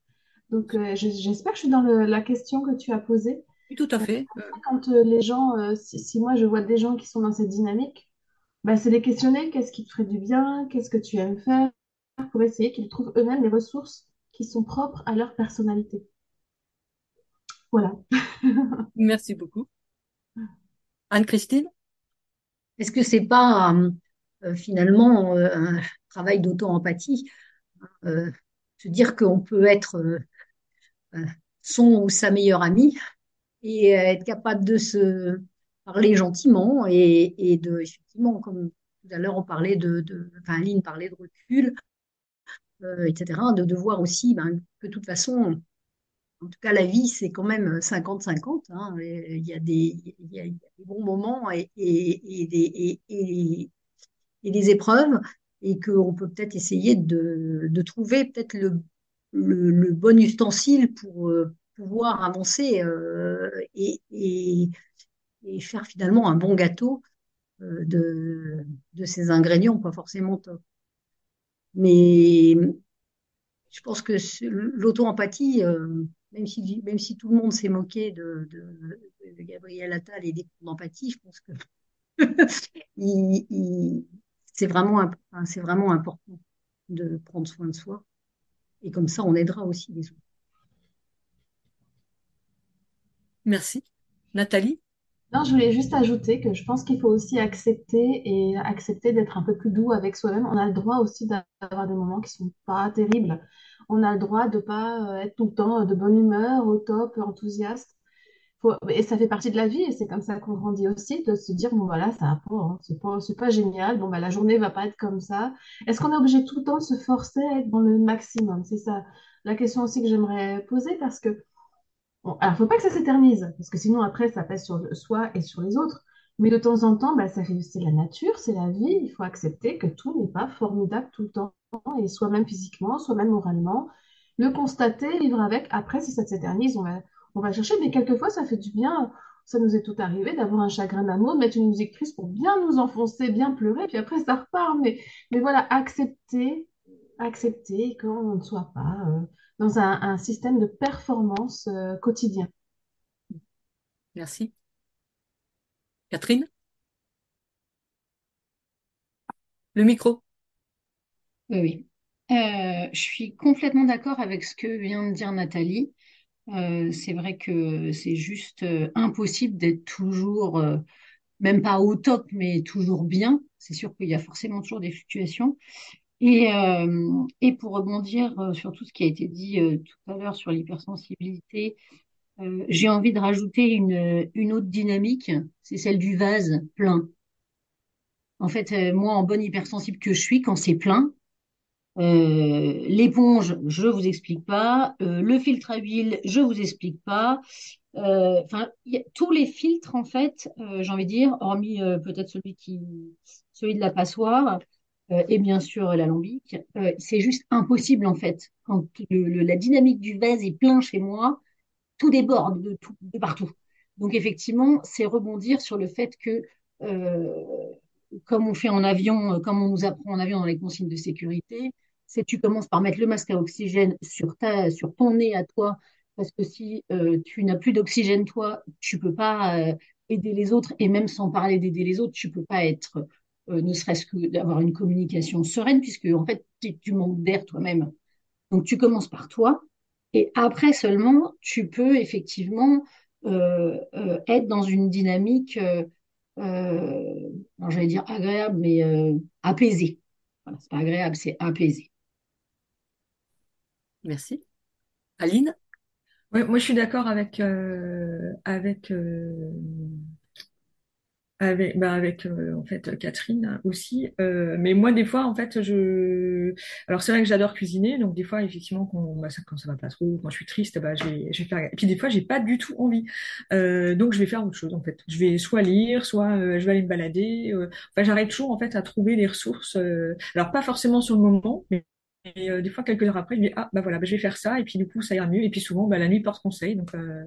Donc, euh, je- j'espère que je suis dans le- la question que tu as posée. Tout à fait. quand euh, les gens, euh, si, si moi je vois des gens qui sont dans cette dynamique, bah, c'est les questionner, qu'est-ce qui te ferait du bien, qu'est-ce que tu aimes faire, pour essayer qu'ils trouvent eux-mêmes les ressources qui sont propres à leur personnalité. Voilà. Merci beaucoup. Anne-Christine? Est-ce que c'est pas euh, euh, finalement euh, un travail d'auto-empathie, euh, se dire qu'on peut être son ou sa meilleure amie et être capable de se parler gentiment et, et de effectivement comme tout à l'heure on parlait de, de enfin Aline parlait de recul, euh, etc. De, de voir aussi ben, que de toute façon en tout cas, la vie, c'est quand même 50-50. hein. Et Il y a des, bons moments et, et, des, et, des épreuves, et qu'on peut peut-être essayer de, trouver peut-être le, bon ustensile pour euh, pouvoir avancer euh, et, faire finalement un bon gâteau euh, de, de ces ingrédients, pas forcément top. Mais je pense que l'auto-empathie, euh, même si, même si tout le monde s'est moqué de, Gabriel Attal et des cours d'empathie, je pense que c'est vraiment, c'est vraiment important de prendre soin de soi. Et comme ça, on aidera aussi les autres. Merci. Nathalie? Non, je voulais juste ajouter que je pense qu'il faut aussi accepter et accepter d'être un peu plus doux avec soi-même. On a le droit aussi d'avoir des moments qui sont pas terribles. On a le droit de pas euh, être tout le temps de bonne humeur, au top, enthousiaste. Et ça fait partie de la vie et c'est comme ça qu'on grandit aussi, de se dire, bon voilà, ça va pas, hein, c'est pas, génial, bon bah la journée va pas être comme ça. Est-ce qu'on est obligé tout le temps de se forcer à être dans le maximum? C'est ça la question aussi que j'aimerais poser parce que Bon, alors, faut pas que ça s'éternise, parce que sinon, après, ça pèse sur soi et sur les autres. Mais de temps en temps, bah, c'est la nature, c'est la vie. Il faut accepter que tout n'est pas formidable tout le temps, et soi-même physiquement, soi-même moralement. Le constater, vivre avec. Après, si ça s'éternise, on va, on va chercher. Mais quelquefois, ça fait du bien. Ça nous est tout arrivé d'avoir un chagrin d'amour, de mettre une musique triste pour bien nous enfoncer, bien pleurer, puis après, ça repart. Mais, mais voilà, accepter, accepter qu'on ne soit pas euh, dans un, un système de performance euh, quotidien. Merci. Catherine? Le micro. Oui, oui. Euh, je suis complètement d'accord avec ce que vient de dire Nathalie. Euh, c'est vrai que c'est juste euh, impossible d'être toujours, euh, même pas au top, mais toujours bien. C'est sûr qu'il y a forcément toujours des fluctuations. Et, euh, et pour rebondir euh, sur tout ce qui a été dit euh, tout à l'heure sur l'hypersensibilité, euh, j'ai envie de rajouter une, une autre dynamique, c'est celle du vase plein. En fait, euh, moi, en bonne hypersensible que je suis, quand c'est plein, euh, l'éponge, je vous explique pas. Euh, le filtre à huile, je vous explique pas. Enfin, tous les filtres, en fait, j'ai envie de dire, hormis peut-être celui qui, celui de la passoire, et bien sûr l'alambic, euh, c'est juste impossible, en fait. Quand la dynamique du vase est plein chez moi, tout déborde de, tout, de partout. Donc, effectivement, c'est rebondir sur le fait que euh, comme on fait en avion, euh, comme on nous apprend en avion dans les consignes de sécurité, c'est tu commences par mettre le masque à oxygène sur ton nez à toi, parce que si euh, tu n'as plus d'oxygène toi, tu peux pas euh, aider les autres et même sans parler d'aider les autres, tu peux pas être euh, ne serait-ce que d'avoir une communication sereine puisque en fait tu, manques d'air toi-même. Donc tu commences par toi et après seulement tu peux effectivement euh, euh, être dans une dynamique, euh, euh, j'allais dire agréable, mais euh, apaisée. Voilà, c'est pas agréable, c'est apaisé. Merci. Aline? Moi, je suis d'accord avec euh, avec euh, avec bah euh, en fait Catherine aussi. Euh, mais moi, des fois, en fait, je alors c'est vrai que j'adore cuisiner, donc des fois, effectivement, quand bah, ça, quand ça va pas trop, quand je suis triste, bah je vais je faire. Et puis des fois, j'ai pas du tout envie, Euh, donc je vais faire autre chose en fait. Je vais soit lire, soit euh, je vais aller me balader. Enfin, j'arrête toujours en fait à trouver des ressources. alors pas forcément sur le moment, mais et euh, des fois, quelques heures après, je me dis, ah, bah voilà, bah, je vais faire ça, et puis du coup, ça ira mieux. Et puis souvent, bah, la nuit porte conseil. Donc, euh,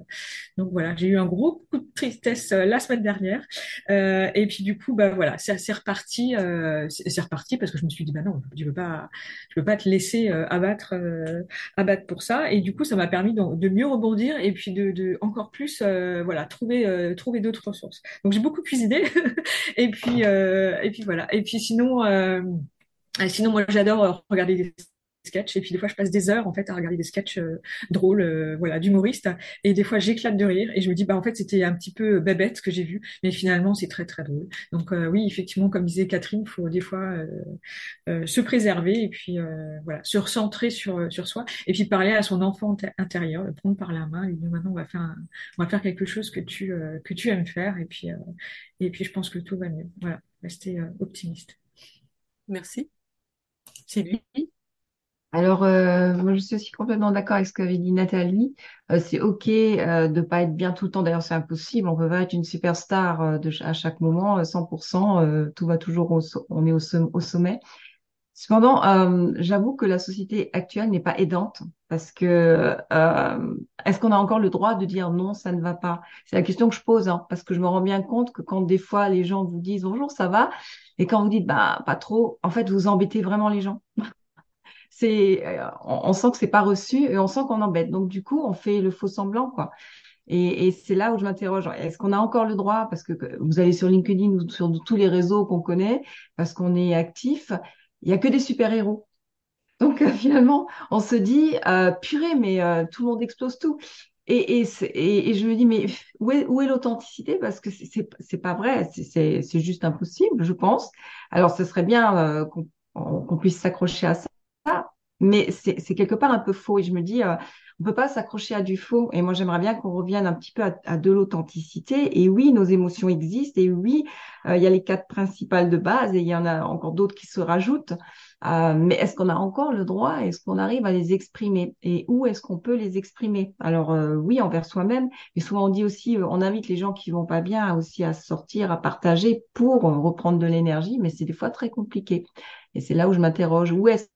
donc voilà, j'ai eu un gros coup de tristesse euh, la semaine dernière. Euh, et puis du coup, bah voilà, c'est reparti, euh, c'est reparti parce que je me suis dit, bah non, tu peux pas, tu peux pas te laisser euh, abattre, abattre pour ça. Et du coup, ça m'a permis de, de mieux rebondir et puis de, de encore plus, voilà, trouver, trouver d'autres ressources. Donc j'ai beaucoup cuisiné. et puis, et puis voilà. Et puis sinon. Et sinon, moi, j'adore euh, regarder des sketchs. Et puis, des fois, je passe des heures, en fait, à regarder des sketchs euh, drôles, euh, voilà, d'humoristes. Et des fois, j'éclate de rire. Et je me dis, bah, en fait, c'était un petit peu bébête ce que j'ai vu. Mais finalement, c'est très, très drôle. Donc, oui, effectivement, comme disait Catherine, il faut des fois se préserver et puis, voilà, se recentrer sur, sur soi. Et puis, parler à son enfant inté- intérieur, le prendre par la main, lui dire, maintenant, on va faire on va faire quelque chose que tu, que tu aimes faire. Et puis, et puis, je pense que tout va mieux. Voilà, rester optimiste. Merci. C'est lui. Alors, euh, moi, je suis aussi complètement d'accord avec ce qu'avait dit Nathalie. Euh, c'est OK euh, de pas être bien tout le temps. D'ailleurs, c'est impossible. On peut pas être une superstar euh, de, à chaque moment, euh, 100%. euh, tout va toujours au, on est au, som- au sommet. Cependant, euh, j'avoue que la société actuelle n'est pas aidante parce que euh, est-ce qu'on a encore le droit de dire non, ça ne va pas? C'est la question que je pose, hein, parce que je me rends bien compte que quand des fois les gens vous disent bonjour, ça va, et quand vous dites bah pas trop, en fait vous embêtez vraiment les gens c'est, euh, on, sent que c'est pas reçu et on sent qu'on embête. Donc du coup, on fait le faux semblant, quoi. Et, c'est là où je m'interroge. Est-ce qu'on a encore le droit, parce que vous allez sur LinkedIn ou sur tous les réseaux qu'on connaît, parce qu'on est actif, il y a que des super-héros. Donc euh, finalement, on se dit, euh, purée, mais euh, tout le monde explose tout. Et, et, et, et je me dis, mais où est, où est l'authenticité? Parce que c'est pas vrai, c'est juste impossible, je pense. Alors, ce serait bien euh, qu'on qu'on puisse s'accrocher à ça, mais c'est c'est quelque part un peu faux. Et je me dis, euh, on peut pas s'accrocher à du faux. Et moi, j'aimerais bien qu'on revienne un petit peu à, à de l'authenticité. Et oui, nos émotions existent. Et oui, euh, il y a les quatre principales de base et il y en a encore d'autres qui se rajoutent. Euh, mais est-ce qu'on a encore le droit? Est-ce qu'on arrive à les exprimer? Et où est-ce qu'on peut les exprimer? Alors euh, oui, envers soi-même, mais souvent on dit aussi, euh, on invite les gens qui vont pas bien aussi à sortir, à partager pour euh, reprendre de l'énergie, mais c'est des fois très compliqué. Et c'est là où je m'interroge, où est-ce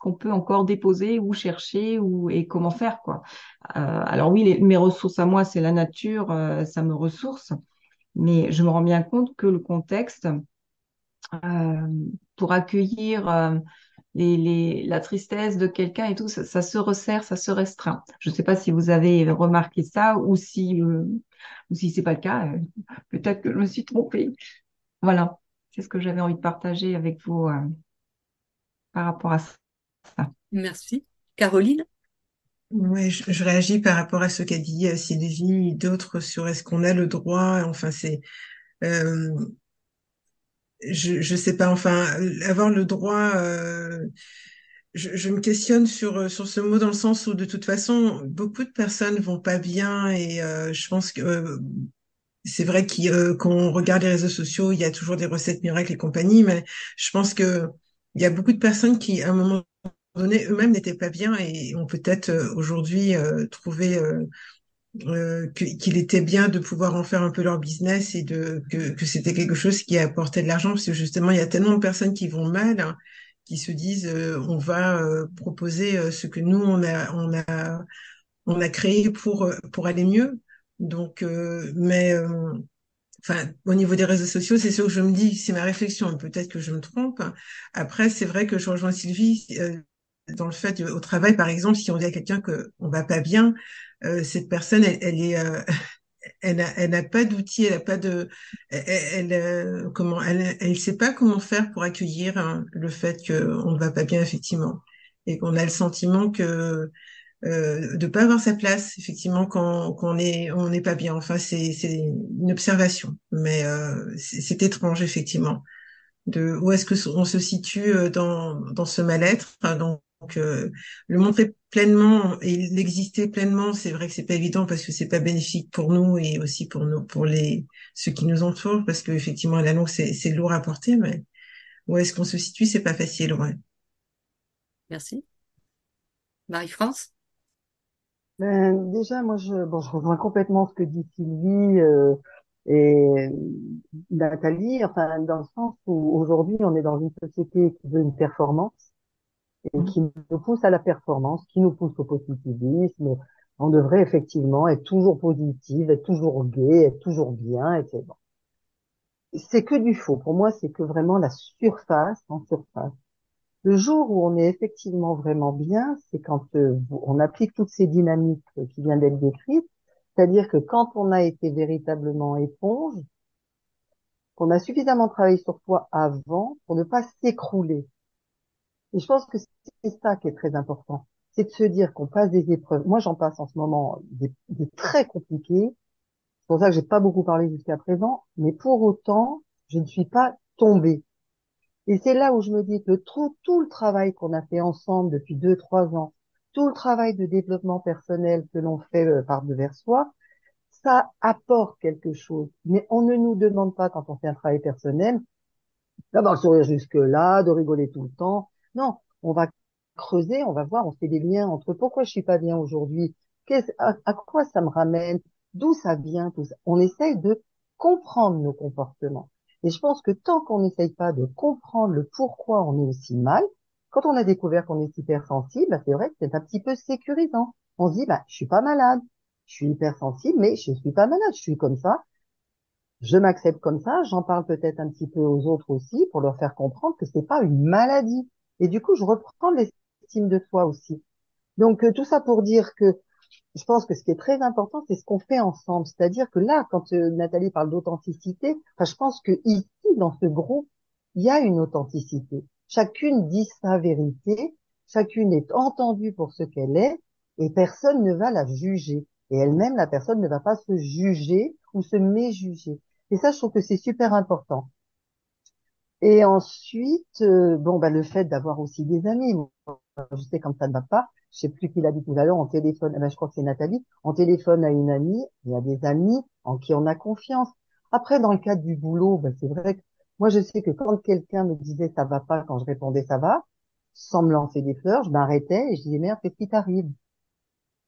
qu'on peut encore déposer, où chercher, où et comment faire, quoi? Alors oui, mes ressources à moi, c'est la nature, ça me ressource, mais je me rends bien compte que le contexte pour accueillir euh, les, les, la tristesse de quelqu'un et tout, ça, ça se resserre, ça se restreint. Je ne sais pas si vous avez remarqué ça ou si, euh, ou si c'est pas le cas. euh, peut-être que je me suis trompée. Voilà, c'est ce que j'avais envie de partager avec vous euh, par rapport à ça. Merci. Caroline? Ouais, je, je réagis par rapport à ce qu'a dit euh, Sylvie et d'autres sur est-ce qu'on a le droit, enfin c'est euh, je je sais pas enfin avoir le droit euh, je, me questionne sur euh, sur ce mot dans le sens où de toute façon beaucoup de personnes vont pas bien et euh, je pense que c'est vrai euh, quand on regarde les réseaux sociaux il y a toujours des recettes miracles et compagnie mais je pense que il y a beaucoup de personnes qui à un moment donné eux-mêmes n'étaient pas bien et ont peut-être aujourd'hui trouvé euh, qu'il était bien de pouvoir en faire un peu leur business et de que, que c'était quelque chose qui apportait de l'argent parce que justement il y a tellement de personnes qui vont mal hein, qui se disent euh, on va euh, proposer euh, ce que nous on a on a on a créé pour euh, pour aller mieux donc euh, mais Enfin, au niveau des réseaux sociaux, c'est sûr que je me dis, c'est ma réflexion, peut-être que je me trompe. Après, c'est vrai que je rejoins Sylvie. dans le fait au travail, par exemple, si on dit à quelqu'un que on va pas bien, euh, cette personne, elle, elle est, euh, elle n'a elle pas d'outils, elle n'a pas de, elle, elle euh, comment, elle, sait pas comment faire pour accueillir hein, le fait qu'on ne va pas bien effectivement, et qu'on a le sentiment que euh, de pas avoir sa place effectivement quand, quand on est on n'est pas bien. Enfin, c'est une observation, mais euh, c'est étrange effectivement de où est-ce que on se situe dans dans ce mal-être. Donc euh, le montrer pleinement et l'exister pleinement, c'est vrai que c'est pas évident parce que c'est pas bénéfique pour nous et aussi pour nous pour les ceux qui nous entourent parce que effectivement la langue c'est c'est lourd à porter, mais où est-ce qu'on se situe, c'est pas facile, ouais. Merci. Marie-France? Ben, déjà, moi, je, bon, je rejoins complètement ce que dit Sylvie euh, et Nathalie, enfin, dans le sens où aujourd'hui, on est dans une société qui veut une performance et qui nous pousse à la performance, qui nous pousse au positivisme. On devrait effectivement être toujours positive, être toujours gai, être toujours bien, etc. C'est que du faux. Pour moi, c'est que vraiment la surface en surface. Le jour où on est effectivement vraiment bien, c'est quand euh, on applique toutes ces dynamiques qui viennent d'être décrites, c'est-à-dire que quand on a été véritablement éponge, qu'on a suffisamment travaillé sur soi avant pour ne pas s'écrouler. Et je pense que c'est ça qui est très important. C'est de se dire qu'on passe des épreuves. Moi, j'en passe en ce moment des, des très compliqués. C'est pour ça que j'ai pas beaucoup parlé jusqu'à présent. Mais pour autant, je ne suis pas tombée. Et c'est là où je me dis que tout, tout le travail qu'on a fait ensemble depuis deux, trois ans, tout le travail de développement personnel que l'on fait euh, par devers soi, ça apporte quelque chose. Mais on ne nous demande pas, quand on fait un travail personnel, d'avoir le sourire jusque-là, de rigoler tout le temps. Non, on va creuser, on va voir, on fait des liens entre pourquoi je suis pas bien aujourd'hui, à, à quoi ça me ramène, d'où ça vient, tout ça. On essaye de comprendre nos comportements. Et je pense que tant qu'on n'essaye pas de comprendre le pourquoi on est aussi mal, quand on a découvert qu'on est hypersensible, bah, c'est vrai que c'est un petit peu sécurisant. On se dit, bah, je suis pas malade, je suis hypersensible, mais je suis pas malade, je suis comme ça. Je m'accepte comme ça, j'en parle peut-être un petit peu aux autres aussi pour leur faire comprendre que c'est pas une maladie. Et du coup, je reprends de soi aussi. Donc, euh, tout ça pour dire que je pense que ce qui est très important, c'est ce qu'on fait ensemble. C'est-à-dire que là, quand euh, Nathalie parle d'authenticité, je pense que ici, dans ce groupe, il y a une authenticité. Chacune dit sa vérité, chacune est entendue pour ce qu'elle est, et personne ne va la juger. Et elle-même, la personne ne va pas se juger ou se méjuger. Et ça, je trouve que c'est super important. Et ensuite, euh, bon, bah, le fait d'avoir aussi des amis. Je sais quand ça ne va pas, je sais plus qui l'a dit tout à l'heure, on téléphone, eh ben, je crois que c'est Nathalie, on téléphone à une amie, il y a des amis en qui on a confiance. Après, dans le cadre du boulot, ben, c'est vrai que moi, je sais que quand quelqu'un me disait ça va pas, quand je répondais ça va, sans me lancer des fleurs, je m'arrêtais et je disais merde, qu'est-ce qui t'arrive?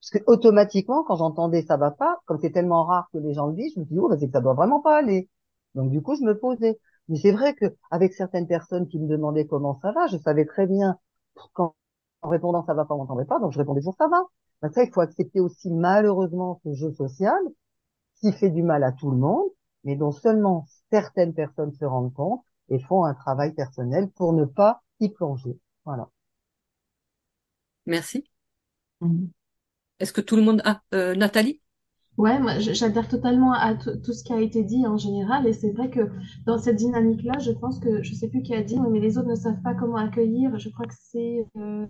Parce que automatiquement, quand j'entendais ça va pas, comme c'est tellement rare que les gens le disent, je me dis oh, ben, c'est que ça doit vraiment pas aller. Donc du coup, je me posais. Mais c'est vrai que avec certaines personnes qui me demandaient comment ça va, je savais très bien quand en répondant ça va pas, on m'entendait pas, donc je répondais toujours ça va. Ben, ça, il faut accepter aussi malheureusement ce jeu social qui fait du mal à tout le monde, mais dont seulement certaines personnes se rendent compte et font un travail personnel pour ne pas y plonger. Voilà. Merci. Mm-hmm. Est-ce que tout le monde a euh, Nathalie? Ouais, moi j'adhère totalement à tout ce qui a été dit en général et c'est vrai que dans cette dynamique-là, je pense que je sais plus qui a dit, mais les autres ne savent pas comment accueillir. Je crois que c'est euh,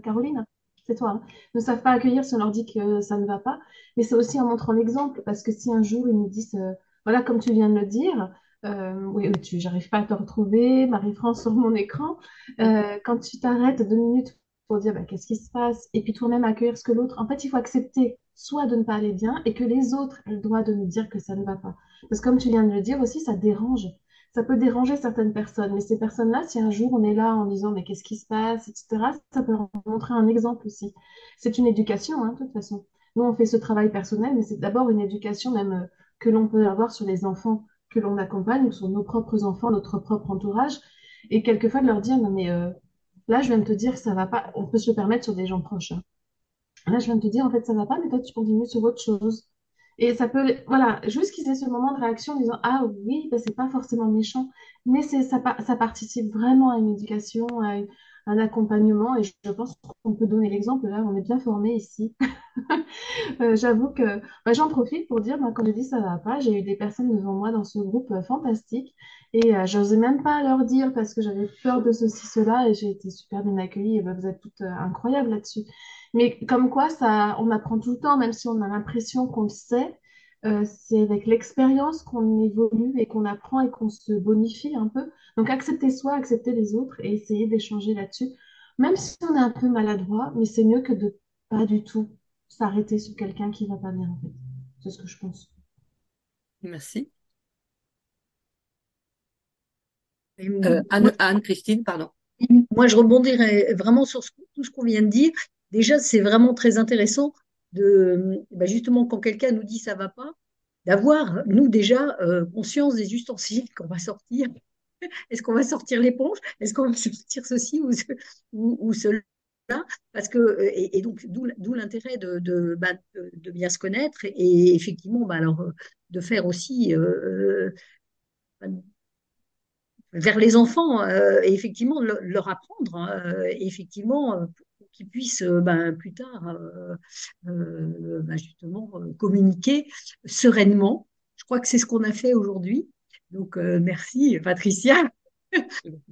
Caroline, c'est toi, hein, ne savent pas accueillir si on leur dit que ça ne va pas. Mais c'est aussi en montrant l'exemple, parce que si un jour ils nous disent, euh, voilà, comme tu viens de le dire, euh, oui, tu, j'arrive pas à te retrouver, Marie-France sur mon écran, euh, quand tu t'arrêtes deux minutes pour dire bah, qu'est-ce qui se passe, et puis toi-même accueillir ce que l'autre, en fait, il faut accepter soit de ne pas aller bien, et que les autres elles doivent de nous dire que ça ne va pas. Parce que comme tu viens de le dire aussi, ça dérange ça peut déranger certaines personnes. Mais ces personnes-là, si un jour on est là en disant mais qu'est-ce qui se passe, etc., ça peut montrer un exemple aussi. C'est une éducation, hein, de toute façon. Nous, on fait ce travail personnel, mais c'est d'abord une éducation même euh, que l'on peut avoir sur les enfants que l'on accompagne, ou sur nos propres enfants, notre propre entourage, et quelquefois de leur dire non mais euh, là, je viens de te dire que ça va pas. On peut se le permettre sur des gens proches. Hein. Là, je viens de te dire en fait ça va pas, mais toi tu continues sur autre chose. Et ça peut, voilà, juste qu'ils aient ce moment de réaction en disant, ah oui, ben, c'est pas forcément méchant, mais c'est, ça, pa- ça participe vraiment à une éducation, à un accompagnement, et je, je pense qu'on peut donner l'exemple, là, on est bien formés ici. Euh, j'avoue que bah, j'en profite pour dire, quand j'ai dit ça va pas, j'ai eu des personnes devant moi dans ce groupe euh, fantastique et euh, j'osais même pas leur dire parce que j'avais peur de ceci, cela et j'ai été super bien accueillie et bah, vous êtes toutes euh, incroyables là-dessus. Mais comme quoi, ça, on apprend tout le temps, même si on a l'impression qu'on le sait, euh, c'est avec l'expérience qu'on évolue et qu'on apprend et qu'on se bonifie un peu. Donc accepter soi, accepter les autres et essayer d'échanger là-dessus. Même si on est un peu maladroit, mais c'est mieux que de pas du tout s'arrêter sur quelqu'un qui va pas bien, en fait. C'est ce que je pense. Merci. Et Euh, moi, Anne, Anne-Christine, pardon. moi, je rebondirais vraiment sur ce- tout ce qu'on vient de dire. Déjà, c'est vraiment très intéressant de, bah, justement, quand quelqu'un nous dit ça va pas, d'avoir, nous, déjà, euh, conscience des ustensiles qu'on va sortir. Est-ce qu'on va sortir l'éponge? Est-ce qu'on va sortir ceci ou, ce- ou, ou cela? Parce que, euh, et, et donc, d'où l'intérêt de, de, bah, de, de bien se connaître et effectivement, bah, alors, euh, de faire aussi euh, euh, vers les enfants euh, et effectivement le- leur apprendre, hein, euh, effectivement, euh, pour qu'ils puissent ben, plus tard ben, justement communiquer sereinement. Je crois que c'est ce qu'on a fait aujourd'hui. Donc, euh, merci, Patricia.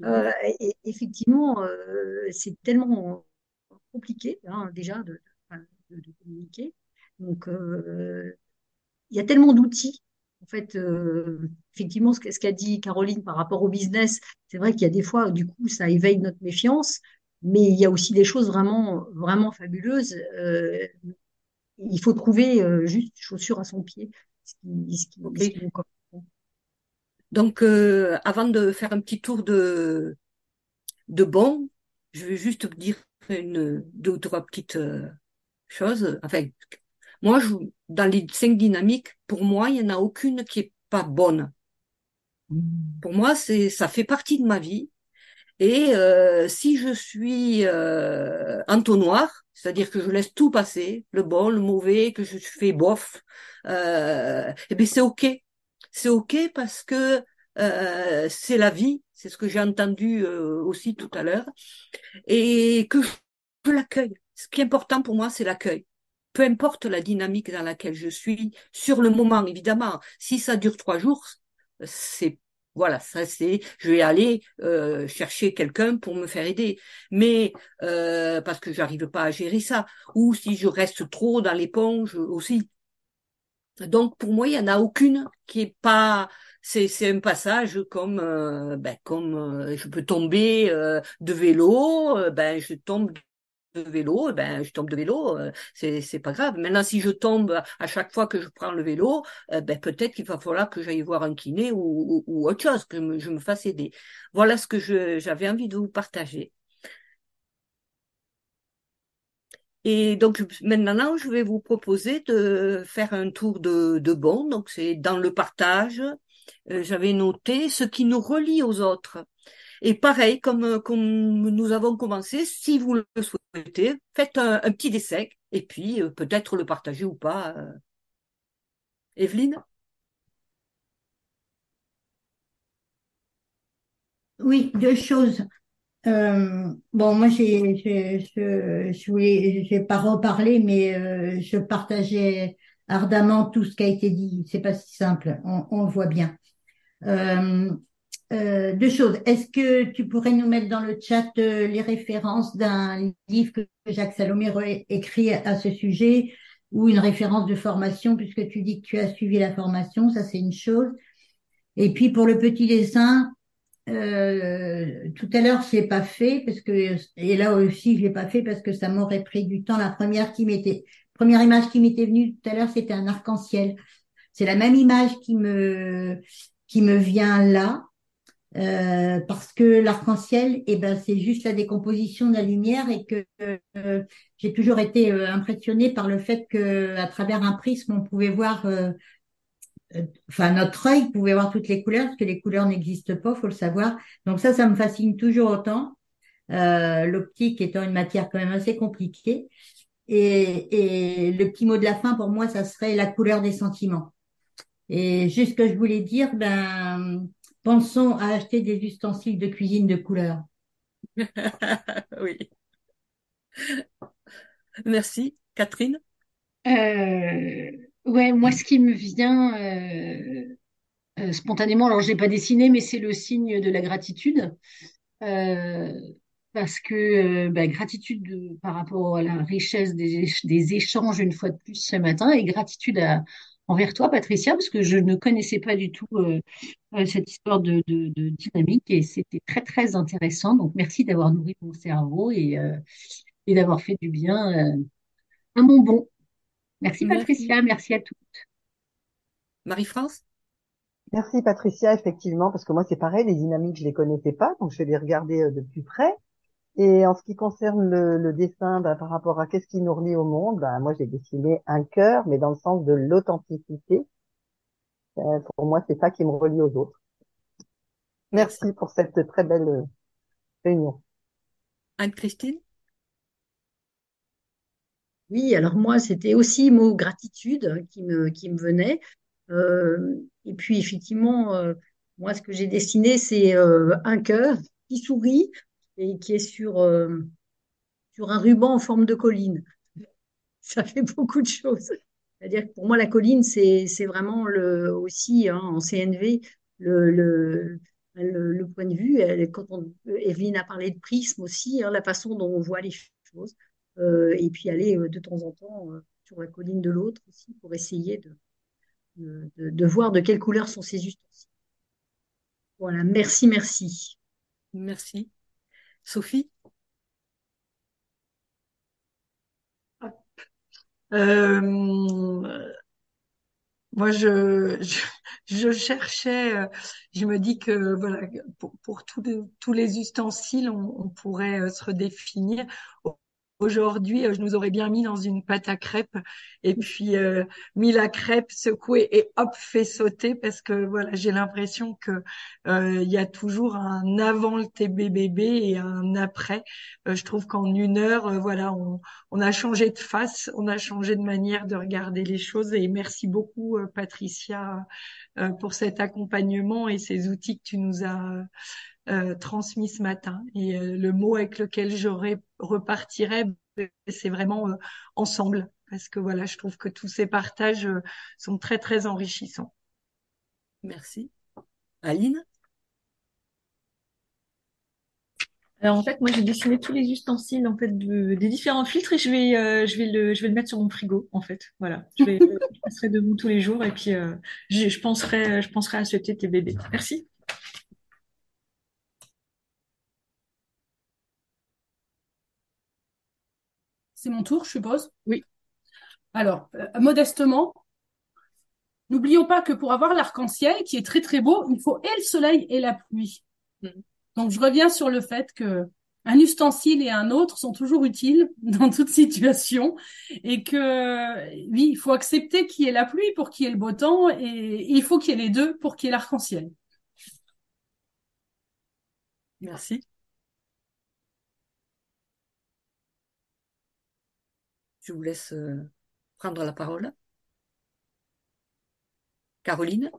Euh, et, effectivement, euh, c'est tellement compliqué hein, déjà de, de- de communiquer. Donc, euh, il y a tellement d'outils. En fait, euh, effectivement, ce qu'a dit Caroline par rapport au business, c'est vrai qu'il y a des fois, du coup, ça éveille notre méfiance, mais il y a aussi des choses vraiment, vraiment fabuleuses. Euh, il faut trouver euh, juste chaussure à son pied, ce qui, ce qui, Ok. ce qui nous correspond. Donc, euh, avant de faire un petit tour de, de bons, je vais juste dire une, deux ou trois petites euh, choses. Enfin, moi, je, dans les cinq dynamiques, pour moi, il n'y en a aucune qui est pas bonne. Pour moi, c'est, ça fait partie de ma vie. Et euh, si je suis euh, entonnoir, c'est-à-dire que je laisse tout passer, le bon, le mauvais, que je fais bof, euh, eh bien c'est ok. C'est ok parce que euh, c'est la vie, c'est ce que j'ai entendu euh, aussi tout à l'heure, et que je l'accueille. Ce qui est important pour moi, c'est l'accueil. Peu importe la dynamique dans laquelle je suis, sur le moment, évidemment. Si ça dure trois jours, c'est voilà, ça c'est, je vais aller euh, chercher quelqu'un pour me faire aider, mais euh, parce que j'arrive pas à gérer ça, ou si je reste trop dans l'éponge aussi. Donc pour moi, il y en a aucune qui est pas, c'est c'est un passage comme euh, ben comme je peux tomber de vélo, ben je tombe de vélo, eh ben je tombe de vélo, euh, c'est c'est pas grave. Maintenant, si je tombe à chaque fois que je prends le vélo, euh, ben peut-être qu'il va falloir que j'aille voir un kiné ou, autre chose, que je me fasse aider. Voilà ce que j'avais envie de vous partager. Et donc maintenant, je vais vous proposer de faire un tour de, de bon. Donc c'est dans le partage. Euh, j'avais noté ce qui nous relie aux autres. Et pareil, comme, comme nous avons commencé, si vous le souhaitez, faites un, petit essai et puis euh, peut-être le partager ou pas. euh. Evelyne? Oui, deux choses. Euh, bon, moi, j'ai, j'ai, je, je voulais, j'ai pas reparlé, mais euh, je partageais ardemment tout ce qui a été dit. C'est pas si simple, on, on le voit bien. Euh, euh, deux choses. Est-ce que tu pourrais nous mettre dans le chat euh, les références d'un livre que Jacques Salomé écrit à ce sujet ou une référence de formation, puisque tu dis que tu as suivi la formation, ça c'est une chose. Et puis pour le petit dessin, euh, tout à l'heure, je l'ai pas fait parce que et là aussi, je l'ai pas fait parce que ça m'aurait pris du temps. La première qui m'était, première image qui m'était venue tout à l'heure, c'était un arc-en-ciel. C'est la même image qui me qui me vient là euh, parce que l'arc-en-ciel, eh ben, c'est juste la décomposition de la lumière et que euh, j'ai toujours été euh, impressionnée par le fait que à travers un prisme, on pouvait voir euh, euh, enfin notre œil pouvait voir toutes les couleurs parce que les couleurs n'existent pas, faut le savoir. Donc ça, ça me fascine toujours autant. L'optique étant une matière quand même assez compliquée. Et, et le petit mot de la fin pour moi, ça serait la couleur des sentiments. Et juste ce que je voulais dire, ben, pensons à acheter des ustensiles de cuisine de couleur. oui. Merci. Catherine euh, Ouais, moi, ce qui me vient euh, euh, spontanément, alors je n'ai pas dessiné, mais c'est le signe de la gratitude. Euh, parce que bah, gratitude de- par rapport à la richesse des, éch- des échanges une fois de plus ce matin et gratitude à- envers toi, Patricia, parce que je ne connaissais pas du tout euh, euh, cette histoire de, de, de dynamique et c'était très, très intéressant. Donc, merci d'avoir nourri mon cerveau et, euh, et d'avoir fait du bien euh, à mon bon. Merci, Merci. Patricia. Merci à tous. Marie-France? Merci Patricia, effectivement, parce que moi c'est pareil, les dynamiques je les connaissais pas, donc je vais les regarder de plus près. Et en ce qui concerne le, le dessin, bah, par rapport à qu'est-ce qui nous relie au monde, bah, moi j'ai dessiné un cœur, mais dans le sens de l'authenticité. Euh, pour moi, c'est ça qui me relie aux autres. Merci pour cette très belle euh, réunion. Anne-Christine? Oui, alors moi, c'était aussi mot gratitude qui me, qui me venait. Euh, et puis, effectivement, euh, moi, ce que j'ai dessiné, c'est euh, un cœur qui sourit et qui est sur, euh, sur un ruban en forme de colline. Ça fait beaucoup de choses. C'est-à-dire que pour moi, la colline, c'est, vraiment le, aussi, hein, en CNV, le, le, le, point de vue. Quand on, Evelyne a parlé de prisme aussi, hein, la façon dont on voit les choses. Euh, et puis aller euh, de temps en temps sur la colline de l'autre aussi pour essayer de, de- de voir de quelle couleur sont ces ustensiles. Voilà, merci, merci. Merci. Sophie? Euh, moi, je, je, cherchais, euh, je me dis que voilà, pour, tous les, ustensiles, on, on pourrait euh, se redéfinir. Aujourd'hui, euh, je nous aurais bien mis dans une pâte à crêpes et puis euh, mis la crêpe secouée et hop fait sauter parce que voilà, j'ai l'impression que euh, il y a toujours un avant le TBBB et un après. Euh, je trouve qu'en une heure, voilà, on, on a changé de face, on a changé de manière de regarder les choses et merci beaucoup Patricia pour cet accompagnement et ces outils que tu nous as euh, transmis ce matin. Et euh, le mot avec lequel je ré- repartirais, c'est vraiment euh, ensemble, parce que voilà, je trouve que tous ces partages sont très très enrichissants. Merci. Aline? Alors en fait, moi j'ai dessiné tous les ustensiles en fait de- des différents filtres et je vais euh, je vais le je vais le mettre sur mon frigo en fait. Voilà, je vais je passerai debout tous les jours et puis euh, je, je penserai je penserai à ce tes bébés. Merci. C'est mon tour, je suppose. Oui. Alors, euh, modestement, n'oublions pas que pour avoir l'arc-en-ciel, qui est très très beau, il faut et le soleil et la pluie. Donc, je reviens sur le fait que un ustensile et un autre sont toujours utiles dans toute situation et que oui, il faut accepter qu'il y ait la pluie pour qu'il y ait le beau temps et il faut qu'il y ait les deux pour qu'il y ait l'arc-en-ciel. Merci. Je vous laisse euh, prendre la parole. Caroline?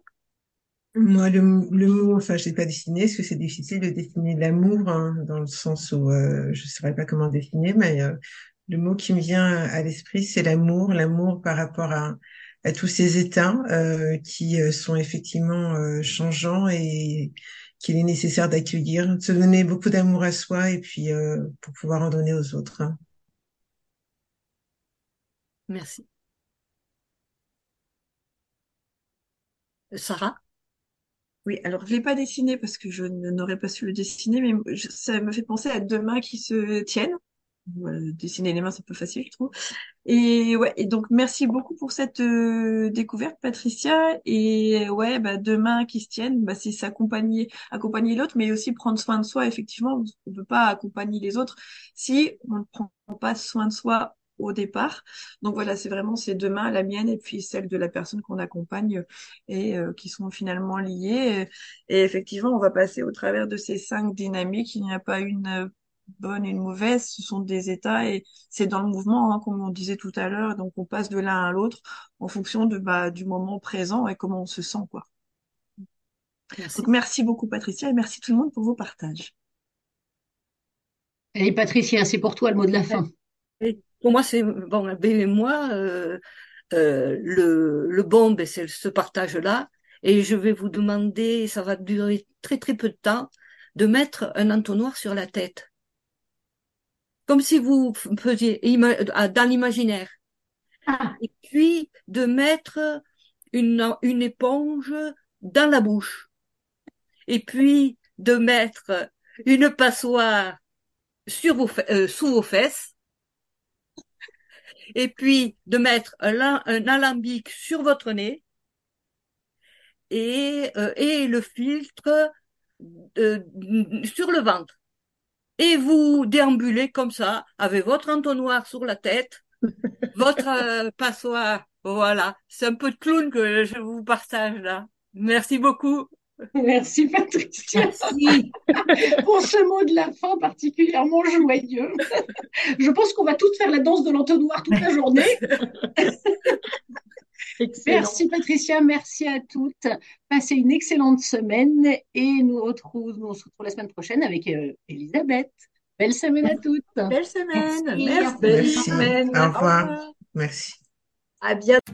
Moi, le, le mot, enfin, je l'ai pas dessiné, parce que c'est difficile de dessiner l'amour, hein, dans le sens où euh, je ne saurais pas comment dessiner, mais euh, le mot qui me vient à l'esprit, c'est l'amour, l'amour par rapport à, à tous ces états euh, qui euh, sont effectivement euh, changeants et qu'il est nécessaire d'accueillir, de se donner beaucoup d'amour à soi et puis pour pouvoir en donner aux autres. hein. Merci. Sarah? Oui, alors je l'ai pas dessiné parce que je n'aurais pas su le dessiner, mais ça me fait penser à deux mains qui se tiennent. Dessiner les mains, c'est peu facile, je trouve. Et ouais, donc merci beaucoup pour cette euh, découverte, Patricia. Et ouais, bah, deux mains qui se tiennent, bah, c'est s'accompagner, accompagner l'autre, mais aussi prendre soin de soi. Effectivement, on peut pas accompagner les autres si on ne prend pas soin de soi au départ. Donc voilà, c'est vraiment ces deux mains, la mienne et puis celle de la personne qu'on accompagne et euh, qui sont finalement liées. Et, et effectivement, on va passer au travers de ces cinq dynamiques. Il n'y a pas une euh, bonne et une mauvaise, ce sont des états et c'est dans le mouvement, hein, comme on disait tout à l'heure. Donc on passe de l'un à l'autre en fonction de bah, du moment présent et comment on se sent, quoi. Merci. Donc merci beaucoup Patricia et merci tout le monde pour vos partages. Et Patricia, c'est pour toi le mot de la fin. Pour moi, c'est bon. Ben, moi, euh, euh, le, le bon, ben, c'est ce partage-là. Et je vais vous demander, ça va durer très très peu de temps, de mettre un entonnoir sur la tête. Comme si vous faisiez ima- dans l'imaginaire. Et puis de mettre une, une éponge dans la bouche. Et puis de mettre une passoire sur vos, euh, sous vos fesses. Et puis de mettre un, la- un alambic sur votre nez. Et, euh, et le filtre euh, sur le ventre. Et vous déambulez comme ça, avec votre entonnoir sur la tête, votre euh, passoire. Voilà, c'est un peu de clown que je vous partage là. Merci beaucoup. Merci Patricia Merci. pour ce mot de la fin particulièrement joyeux. Je pense qu'on va toutes faire la danse de l'entonnoir toute la journée. Merci Patricia, merci à toutes. Passez une excellente semaine et nous retrouvons, nous on se retrouve la semaine prochaine avec euh, Elisabeth. Belle semaine à toutes. Belle semaine. Merci. Merci. Merci. semaine. Au revoir. revoir. Merci. À bientôt.